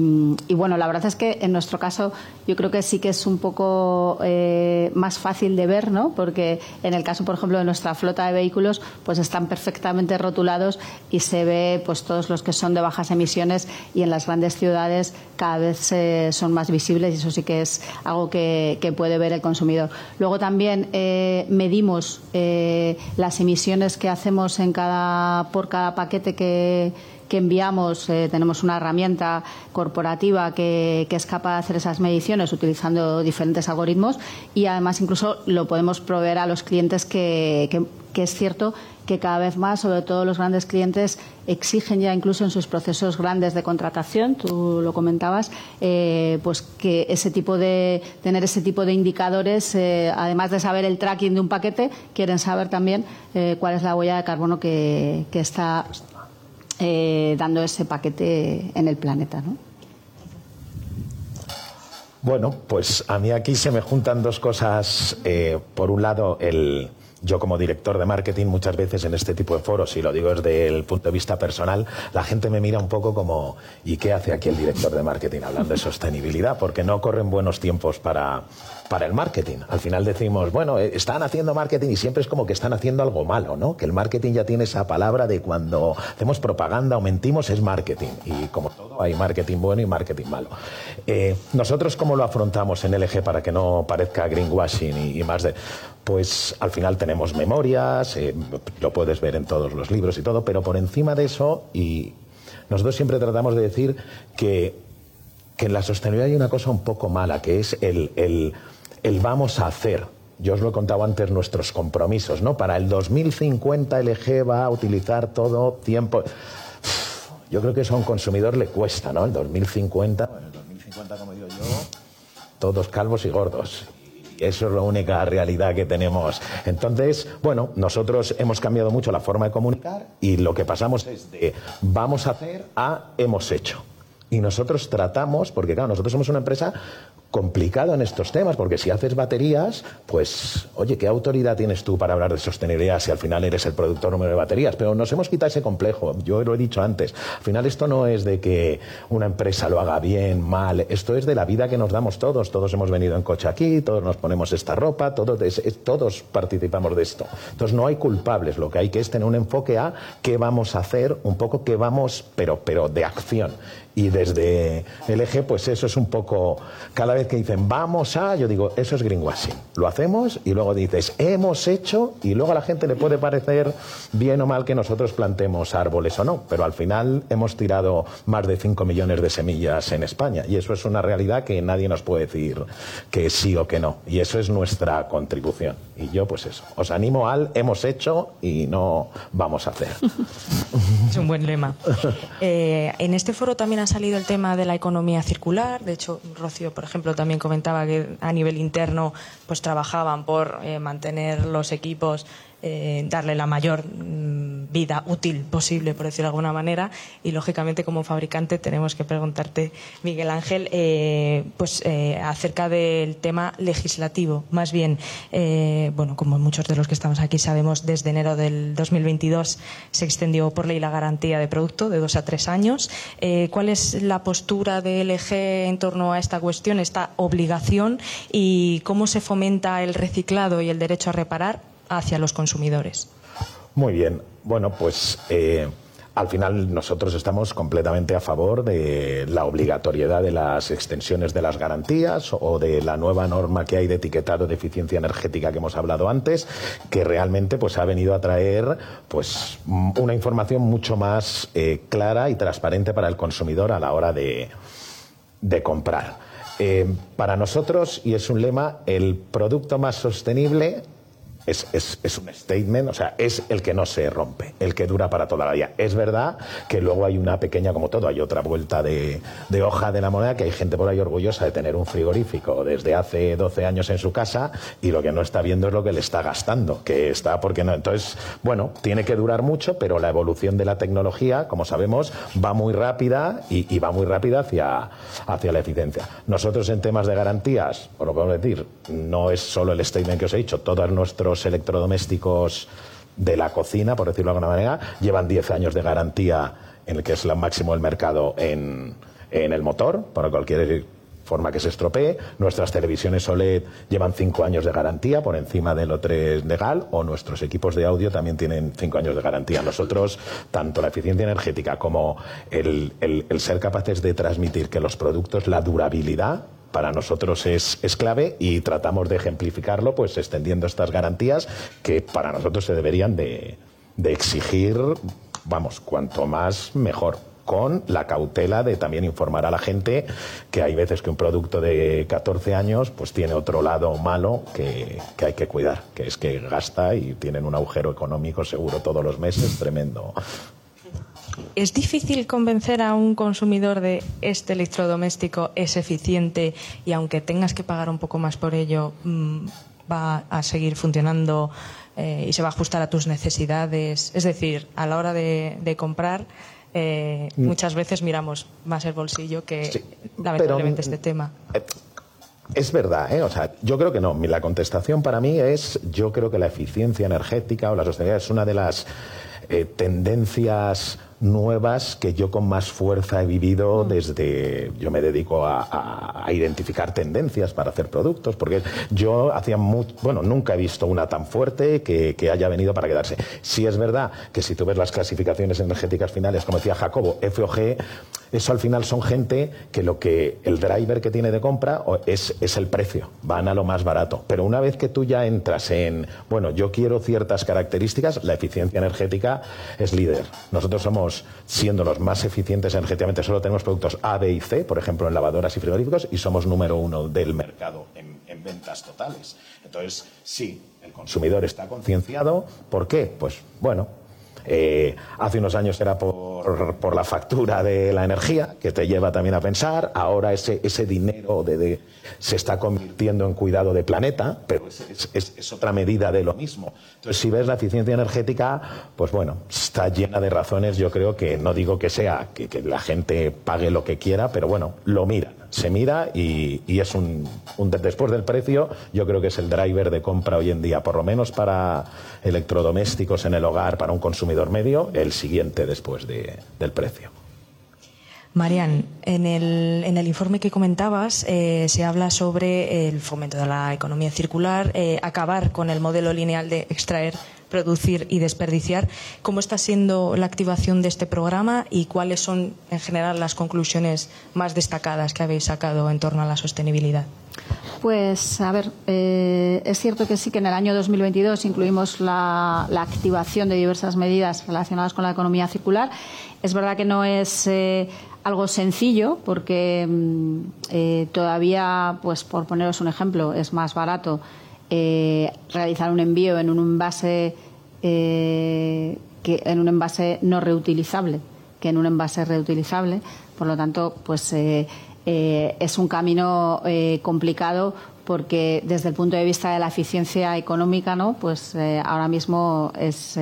bueno, la verdad es que en nuestro caso yo creo que sí que es un poco eh, más fácil de ver, ¿no? Porque en el caso, por ejemplo, de nuestra flota de vehículos, pues están perfectamente rotulados y se ve, pues todos los que son de bajas emisiones y en las grandes ciudades cada vez eh, son más visibles y eso sí que es algo que, puede ver el consumidor. Luego también eh, medimos las emisiones que hacemos en cada, por cada paquete que que enviamos, eh, tenemos una herramienta corporativa que, es capaz de hacer esas mediciones utilizando diferentes algoritmos y además incluso lo podemos proveer a los clientes que, es cierto que cada vez más, sobre todo los grandes clientes, exigen ya incluso en sus procesos grandes de contratación, tú lo comentabas, eh, pues que ese tipo de tener ese tipo de indicadores, eh, además de saber el tracking de un paquete, quieren saber también cuál es la huella de carbono que, que está eh, dando ese paquete en el planeta. ¿no? Bueno, pues a mí aquí se me juntan dos cosas. Eh, por un lado, el, yo como director de marketing muchas veces en este tipo de foros, y lo digo desde el punto de vista personal, la gente me mira un poco como ¿y qué hace aquí el director de marketing hablando de sostenibilidad? Porque no corren buenos tiempos para, para el marketing. Al final decimos, bueno, eh, están haciendo marketing y siempre es como que están haciendo algo malo, ¿no? Que el marketing ya tiene esa palabra de cuando hacemos propaganda o mentimos es marketing. Y como todo, hay marketing bueno y marketing malo. Eh, nosotros, ¿cómo lo afrontamos en LG para que no parezca greenwashing y, más de... Pues al final tenemos memorias, eh, lo puedes ver en todos los libros y todo, pero por encima de eso, y nosotros siempre tratamos de decir que, que en la sostenibilidad hay una cosa un poco mala, que es el el vamos a hacer. Yo os lo he contado antes nuestros compromisos, ¿no? Para el 2050 LG va a utilizar todo tiempo. Yo creo que eso a un consumidor le cuesta, ¿no? El 2050, bueno, el 2050, como digo yo, todos calvos y gordos. Y eso es la única realidad que tenemos. Entonces, bueno, nosotros hemos cambiado mucho la forma de comunicar y lo que pasamos es de vamos a hacer a hemos hecho. Y nosotros tratamos, porque claro, nosotros somos una empresa complicado en estos temas, porque si haces baterías, pues, oye, ¿qué autoridad tienes tú para hablar de sostenibilidad si al final eres el productor número de baterías? Pero nos hemos quitado ese complejo, yo lo he dicho antes. Al final esto no es de que una empresa lo haga bien, mal, esto es de la vida que nos damos todos. Todos hemos venido en coche aquí, todos nos ponemos esta ropa, todos, todos participamos de esto. Entonces no hay culpables, lo que hay que es tener un enfoque a qué vamos a hacer, un poco qué vamos, pero, pero de acción. Y desde el eje, pues eso es un poco, cada vez que dicen vamos a, yo digo, eso es greenwashing. Lo hacemos y luego dices, hemos hecho, y luego a la gente le puede parecer bien o mal que nosotros plantemos árboles o no, pero al final hemos tirado más de 5 millones de semillas en España y eso es una realidad que nadie nos puede decir que sí o que no. Y eso es nuestra contribución. Y yo, pues eso, os animo al hemos hecho y no vamos a hacer. [laughs] Es un buen lema. [laughs] Eh, en este foro también ha salido el tema de la economía circular. De hecho, Rocío, por ejemplo, también comentaba que a nivel interno pues trabajaban por eh, mantener los equipos eh, darle la mayor mm, vida útil posible, por decirlo de alguna manera. Y lógicamente, como fabricante, tenemos que preguntarte, Miguel Ángel, eh, pues eh, acerca del tema legislativo. Más bien, bueno, como muchos de los que estamos aquí sabemos, desde enero del 2022 se extendió por ley la garantía de producto de dos a tres años. ¿Cuál es la postura de LG en torno a esta cuestión, esta obligación, y cómo se fomenta el reciclado y el derecho a reparar hacia los consumidores. Muy bien. Bueno, pues eh, al final nosotros estamos completamente a favor de la obligatoriedad de las extensiones de las garantías o de la nueva norma que hay de etiquetado de eficiencia energética que hemos hablado antes, que realmente pues ha venido a traer pues una información mucho más eh, clara y transparente para el consumidor a la hora de, comprar. Eh, para nosotros, y es un lema, el producto más sostenible es, es, es, un statement, o sea, es el que no se rompe, el que dura para toda la vida. Es verdad que luego hay una pequeña, como todo, hay otra vuelta de, de, hoja de la moneda, que hay gente por ahí orgullosa de tener un frigorífico desde hace 12 años en su casa y lo que no está viendo es lo que le está gastando, que está porque no. Entonces, bueno, tiene que durar mucho, pero la evolución de la tecnología, como sabemos, va muy rápida y, va muy rápida hacia, hacia la eficiencia. Nosotros en temas de garantías, os lo podemos decir, no es solo el statement que os he dicho, todos nuestros electrodomésticos de la cocina, por decirlo de alguna manera, llevan 10 años de garantía en el que es el máximo del mercado en, en el motor, para cualquier forma que se estropee. Nuestras televisiones OLED llevan 5 años de garantía por encima de lo 3 legal o nuestros equipos de audio también tienen 5 años de garantía. Nosotros, tanto la eficiencia energética como el, el ser capaces de transmitir que los productos, la durabilidad, para nosotros es, clave y tratamos de ejemplificarlo pues extendiendo estas garantías que para nosotros se deberían de, exigir, vamos, cuanto más mejor con la cautela de también informar a la gente que hay veces que un producto de 14 años pues tiene otro lado malo que, que, hay que cuidar, que es que gasta y tienen un agujero económico seguro todos los meses tremendo. ¿Es difícil convencer a un consumidor de este electrodoméstico es eficiente y aunque tengas que pagar un poco más por ello, mm, va a seguir funcionando eh, y se va a ajustar a tus necesidades? Es decir, a la hora de, comprar, eh, mm. muchas veces miramos más el bolsillo que lamentablemente este tema. Eh, es verdad, ¿eh? O sea, yo creo que no. La contestación para mí es, yo creo que la eficiencia energética o la sostenibilidad es una de las tendencias nuevas que yo con más fuerza he vivido mm. desde yo me dedico a, identificar tendencias para hacer productos porque yo hacía mucho, bueno nunca he visto una tan fuerte que, que, haya venido para quedarse sí es verdad que si tú ves las clasificaciones energéticas finales como decía Jacobo F o G eso al final son gente que lo que el driver que tiene de compra es, es el precio, van a lo más barato. Pero una vez que tú ya entras en, bueno, yo quiero ciertas características, la eficiencia energética es líder. Nosotros somos, siendo los más eficientes energéticamente, solo tenemos productos A, B y C, por ejemplo, en lavadoras y frigoríficos, y somos número uno del mercado en, en ventas totales. Entonces, sí, el consumidor está concienciado. ¿Por qué? Pues, bueno, eh, hace unos años era por, por, la factura de la energía, que te lleva también a pensar. Ahora ese, ese dinero se está convirtiendo en cuidado de planeta, pero es, otra medida de lo mismo. Entonces, si ves la eficiencia energética, pues bueno, está llena de razones. Yo creo que no digo que sea que, que la gente pague lo que quiera, pero bueno, lo mira se mira y, es un, después del precio yo creo que es el driver de compra hoy en día por lo menos para electrodomésticos en el hogar para un consumidor medio el siguiente después del precio. Marian, en el, en el informe que comentabas eh, se habla sobre el fomento de la economía circular, eh, acabar con el modelo lineal de extraer producir y desperdiciar. ¿Cómo está siendo la activación de este programa y cuáles son, en general, las conclusiones más destacadas que habéis sacado en torno a la sostenibilidad? Pues, a ver, eh, es cierto que sí que en el año 2022 incluimos la, activación de diversas medidas relacionadas con la economía circular. Es verdad que no es eh, algo sencillo porque mm, eh, todavía, pues por poneros un ejemplo, es más barato eh, realizar un envío en un envase eh, que en un envase no reutilizable que en un envase reutilizable. Por lo tanto, pues eh, es un camino complicado porque desde el punto de vista de la eficiencia económica, ¿no? Pues ahora mismo es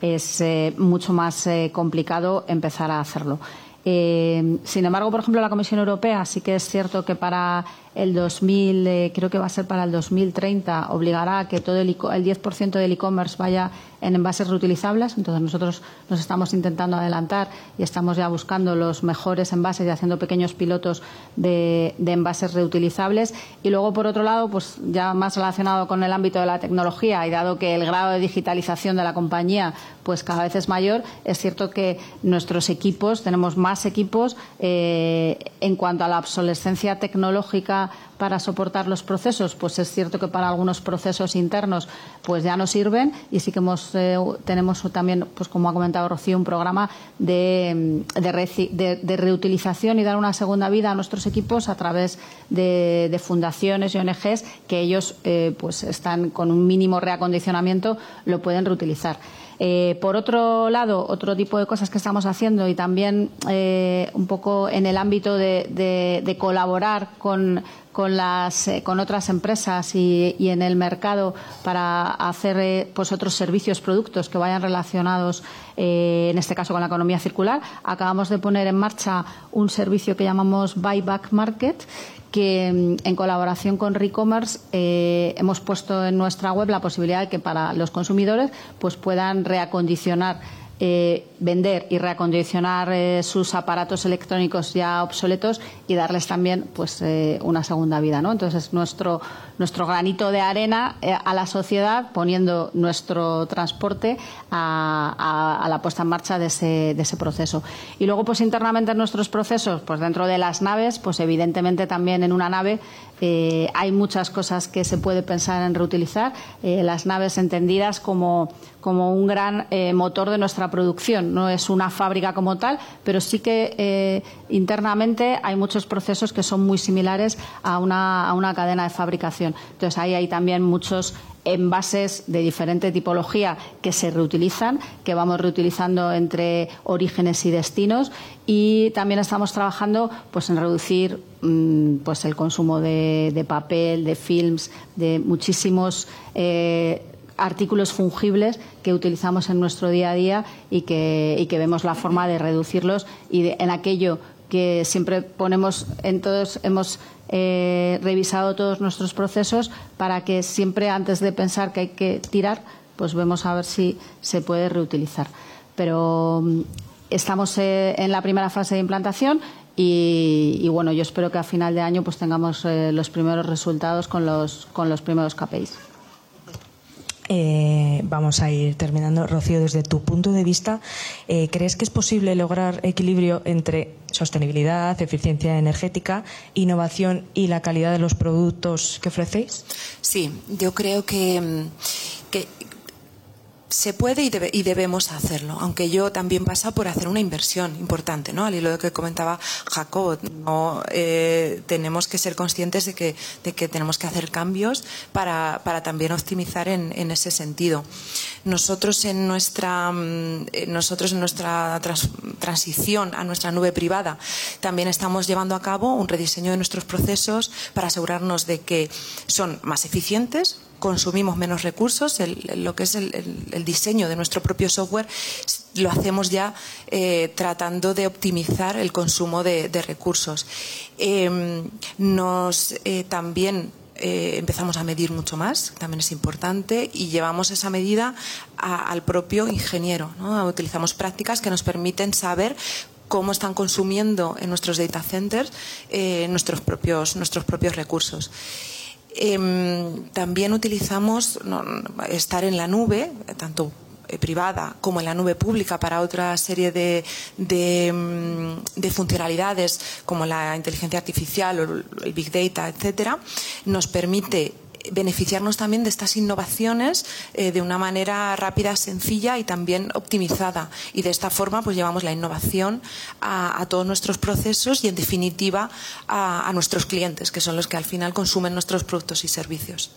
es mucho más complicado empezar a hacerlo. sin embargo, por ejemplo, la Comisión Europea sí que es cierto que para el 2000, eh, creo que va a ser para el 2030, obligará a que todo el, el 10% del e-commerce vaya en envases reutilizables. Entonces nosotros nos estamos intentando adelantar y estamos ya buscando los mejores envases y haciendo pequeños pilotos de, envases reutilizables. Y luego, por otro lado, pues ya más relacionado con el ámbito de la tecnología y dado que el grado de digitalización de la compañía pues cada vez es mayor, es cierto que nuestros equipos, tenemos más equipos eh, en cuanto a la obsolescencia tecnológica para soportar los procesos, pues es cierto que para algunos procesos internos pues ya no sirven y sí que hemos, eh, tenemos también, pues como ha comentado Rocío, un programa de, de, reutilización y dar una segunda vida a nuestros equipos a través de, fundaciones y ONGs que ellos eh, pues están con un mínimo reacondicionamiento lo pueden reutilizar. Eh, por otro lado, otro tipo de cosas que estamos haciendo y también eh, un poco en el ámbito de, colaborar con, eh, con otras empresas y, en el mercado para hacer pues otros servicios, productos que vayan relacionados, en este caso con la economía circular. Acabamos de poner en marcha un servicio que llamamos Buyback Market que mm, en colaboración con Recommerce eh, hemos puesto en nuestra web la posibilidad de que para los consumidores pues puedan reacondicionar eh, vender y reacondicionar eh, sus aparatos electrónicos ya obsoletos y darles también pues eh, una segunda vida ¿no? entonces nuestro nuestro granito de arena a la sociedad poniendo nuestro transporte a, la puesta en marcha de ese, proceso y luego pues internamente en nuestros procesos pues dentro de las naves pues evidentemente también en una nave hay muchas cosas que se puede pensar en reutilizar las naves entendidas como como un gran motor de nuestra producción no es una fábrica como tal, pero sí que eh, internamente hay muchos procesos que son muy similares a una, a una cadena de fabricación. Entonces ahí hay también muchos envases de diferente tipología que se reutilizan, que vamos reutilizando entre orígenes y destinos. Y también estamos trabajando pues en reducir mm, pues el consumo de, papel, de films, de muchísimos eh, artículos fungibles que utilizamos en nuestro día a día y que, que vemos la forma de reducirlos y en aquello que siempre ponemos en todos, hemos eh, revisado todos nuestros procesos para que siempre antes de pensar que hay que tirar, pues vemos a ver si se puede reutilizar. Pero mm, estamos eh, en la primera fase de implantación y, bueno, yo espero que a final de año pues tengamos eh, los primeros resultados con los, con los primeros KPIs. Eh, vamos a ir terminando. Rocío, desde tu punto de vista, eh, ¿crees que es posible lograr equilibrio entre sostenibilidad, eficiencia energética, innovación y la calidad de los productos que ofrecéis? Sí, yo creo que, que se puede y, debemos hacerlo, aunque yo también pasa por hacer una inversión importante, ¿no? Al hilo de que comentaba Jacob, no eh, tenemos que ser conscientes de que, tenemos que hacer cambios para, también optimizar en, ese sentido. Nosotros en nuestra, mm, nosotros en nuestra transición a nuestra nube privada también estamos llevando a cabo un rediseño de nuestros procesos para asegurarnos de que son más eficientes, consumimos menos recursos, lo que es el, diseño de nuestro propio software lo hacemos ya eh, tratando de optimizar el consumo de, recursos. Em, nos eh, también eh, empezamos a medir mucho más, también es importante, y llevamos esa medida al propio ingeniero. Utilizamos prácticas que nos permiten saber cómo están consumiendo en nuestros data centers nuestros, propios, nuestros propios recursos. Em, también utilizamos estar en la nube, tanto eh, privada como en la nube pública para otra serie de, de, mm, funcionalidades como la inteligencia artificial o el big data, etcétera, nos permite beneficiarnos también de estas innovaciones eh, de una manera rápida, sencilla y también optimizada. Y de esta forma, pues llevamos la innovación a, todos nuestros procesos y, en definitiva, a, nuestros clientes, que son los que al final consumen nuestros productos y servicios.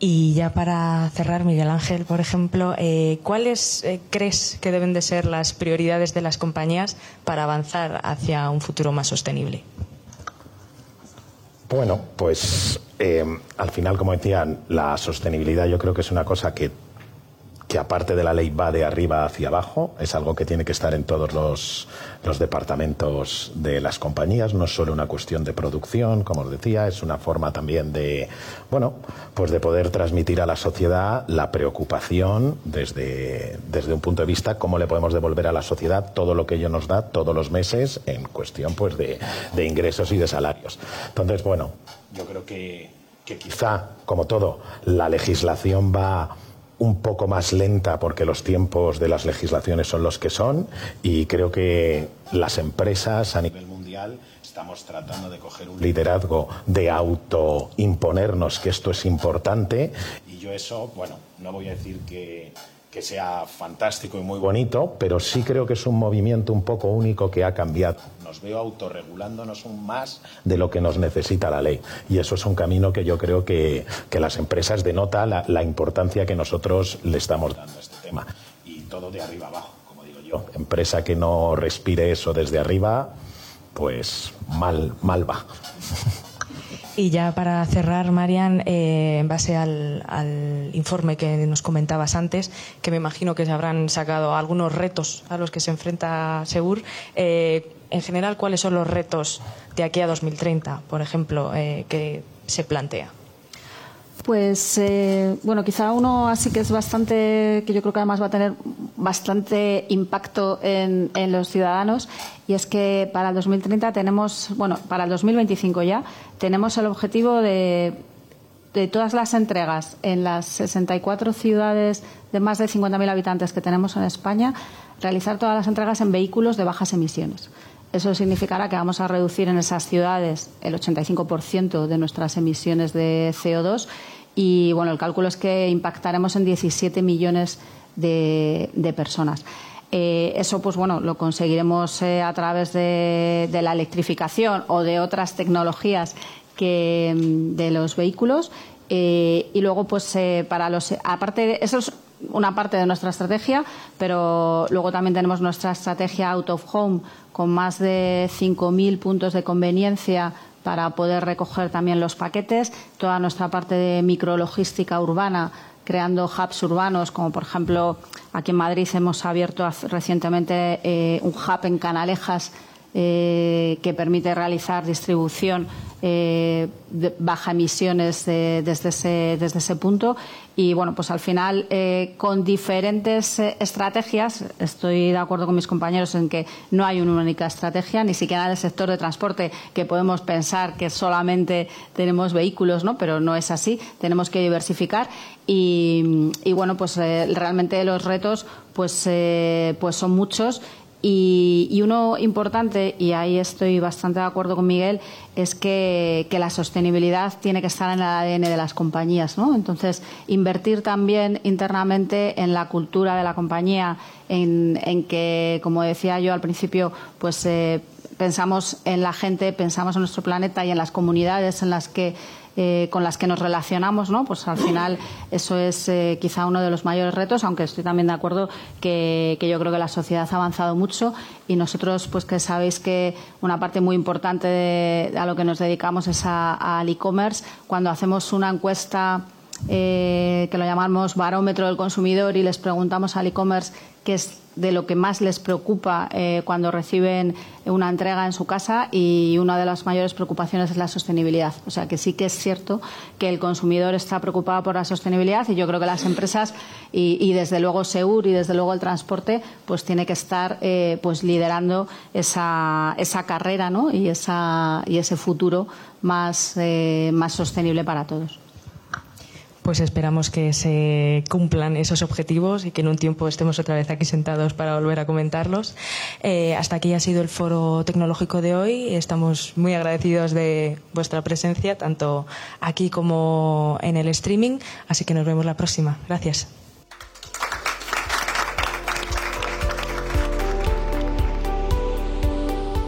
Y ya para cerrar, Miguel Ángel, por ejemplo, eh, ¿cuáles eh, crees que deben de ser las prioridades de las compañías para avanzar hacia un futuro más sostenible? Bueno, pues eh, al final, como decían, la sostenibilidad yo creo que es una cosa que que aparte de la ley va de arriba hacia abajo, es algo que tiene que estar en todos los, departamentos de las compañías, no es solo una cuestión de producción, como os decía, es una forma también de, bueno, pues de poder transmitir a la sociedad la preocupación desde, desde un punto de vista cómo le podemos devolver a la sociedad todo lo que ello nos da todos los meses en cuestión pues de, de ingresos y de salarios. Entonces, bueno, yo creo que, que quizá, como todo, la legislación va un poco más lenta porque los tiempos de las legislaciones son los que son y creo que las empresas a nivel mundial estamos tratando de coger un liderazgo de autoimponernos que esto es importante. Y yo eso, bueno, no voy a decir que que sea fantástico y muy bonito, pero sí creo que es un movimiento un poco único que ha cambiado. Nos veo autorregulándonos un más de lo que nos necesita la ley. Y eso es un camino que yo creo que, que las empresas denota la, la, importancia que nosotros le estamos dando a este tema. Y todo de arriba abajo, como digo yo. Empresa que no respire eso desde arriba, pues mal, mal va. [laughs] Y ya para cerrar, Marian, eh, en base al, informe que nos comentabas antes, que me imagino que se habrán sacado algunos retos a los que se enfrenta Segur, eh, en general, ¿cuáles son los retos de aquí a 2030, por ejemplo, eh, que se plantea? Pues eh, bueno, quizá uno así que es bastante, que yo creo que además va a tener bastante impacto en, los ciudadanos y es que para el 2030 tenemos, bueno, para el 2025 ya tenemos el objetivo de, de todas las entregas en las 64 ciudades de más de 50.000 habitantes que tenemos en España, realizar todas las entregas en vehículos de bajas emisiones. Eso significará que vamos a reducir en esas ciudades el 85% de nuestras emisiones de CO2 y bueno, el cálculo es que impactaremos en 17 millones de, personas. Eh, eso, pues bueno, lo conseguiremos eh, a través de, la electrificación o de otras tecnologías mm, de los vehículos. Eh, y luego, pues para los. Aparte, de, eso es una parte de nuestra estrategia, pero luego también tenemos nuestra estrategia out of home con más de 5.000 puntos de conveniencia para poder recoger también los paquetes, toda nuestra parte de micrologística urbana creando hubs urbanos, como por ejemplo aquí en Madrid hemos abierto recientemente eh, un hub en Canalejas eh, que permite realizar distribución eh, de baja emisiones desde, ese, desde ese punto. Y bueno, pues al final, eh, con diferentes estrategias, estoy de acuerdo con mis compañeros en que no hay una única estrategia, ni siquiera en el sector de transporte, que podemos pensar que solamente tenemos vehículos, ¿no? pero no es así. Tenemos que diversificar. Y, bueno, pues realmente los retos pues, pues son muchos y, uno importante, y ahí estoy bastante de acuerdo con Miguel, es que, la sostenibilidad tiene que estar en el ADN de las compañías. ¿no? Entonces, invertir también internamente en la cultura de la compañía, en, que, como decía yo al principio, pues eh, pensamos en la gente, pensamos en nuestro planeta y en las comunidades en las que eh, con las que nos relacionamos, ¿no? Pues al final eso es eh, quizá uno de los mayores retos, aunque estoy también de acuerdo que, yo creo que la sociedad ha avanzado mucho y nosotros, pues que sabéis que una parte muy importante de, a lo que nos dedicamos es al e-commerce. Cuando hacemos una encuesta eh, que lo llamamos barómetro del consumidor y les preguntamos al e-commerce qué es de lo que más les preocupa eh, cuando reciben una entrega en su casa y una de las mayores preocupaciones es la sostenibilidad. O sea que sí que es cierto que el consumidor está preocupado por la sostenibilidad y yo creo que las empresas y, desde luego Seur y desde luego el transporte pues tiene que estar eh, pues liderando esa, esa carrera ¿no? y, esa, y ese futuro más, eh, más sostenible para todos pues esperamos que se cumplan esos objetivos y que en un tiempo estemos otra vez aquí sentados para volver a comentarlos. Eh, hasta aquí ha sido el foro tecnológico de hoy. Estamos muy agradecidos de vuestra presencia, tanto aquí como en el streaming. Así que nos vemos la próxima. Gracias.